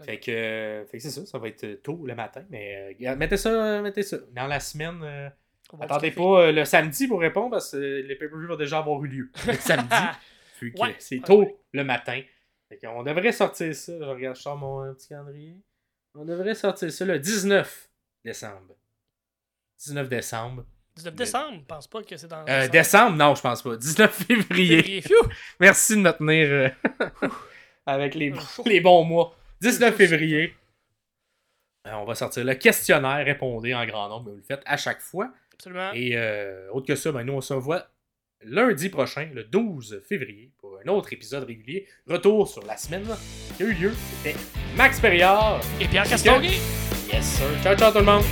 Fait que, euh, fait que c'est ça, ça va être tôt le matin. Mais euh, mettez ça, mettez ça. Dans la semaine, euh, va attendez pas euh, le samedi pour répondre parce que les pay-per-views vont déjà avoir eu lieu. Le samedi. [LAUGHS] Ouais, c'est tôt ouais. le matin. Fait qu'on devrait sortir ça. Je regarde, je sors mon euh, petit calendrier. On devrait sortir ça le 19 décembre. 19 décembre. 19 décembre? Je pense pas que c'est dans. Euh, décembre, non, je pense pas. 19 février. [LAUGHS] Merci de me tenir euh, [LAUGHS] avec les, les bons mois. 19 Chaud, février. Euh, on va sortir le questionnaire, répondez en grand nombre, vous le faites à chaque fois. Absolument. Et autre que ça, ben, nous on se revoit lundi prochain, le 12 février, pour un autre épisode régulier. Retour sur la semaine qui a eu lieu. C'était Max Perriard. Et Pierre Castonguay. Yes sir. Ciao ciao tout le monde.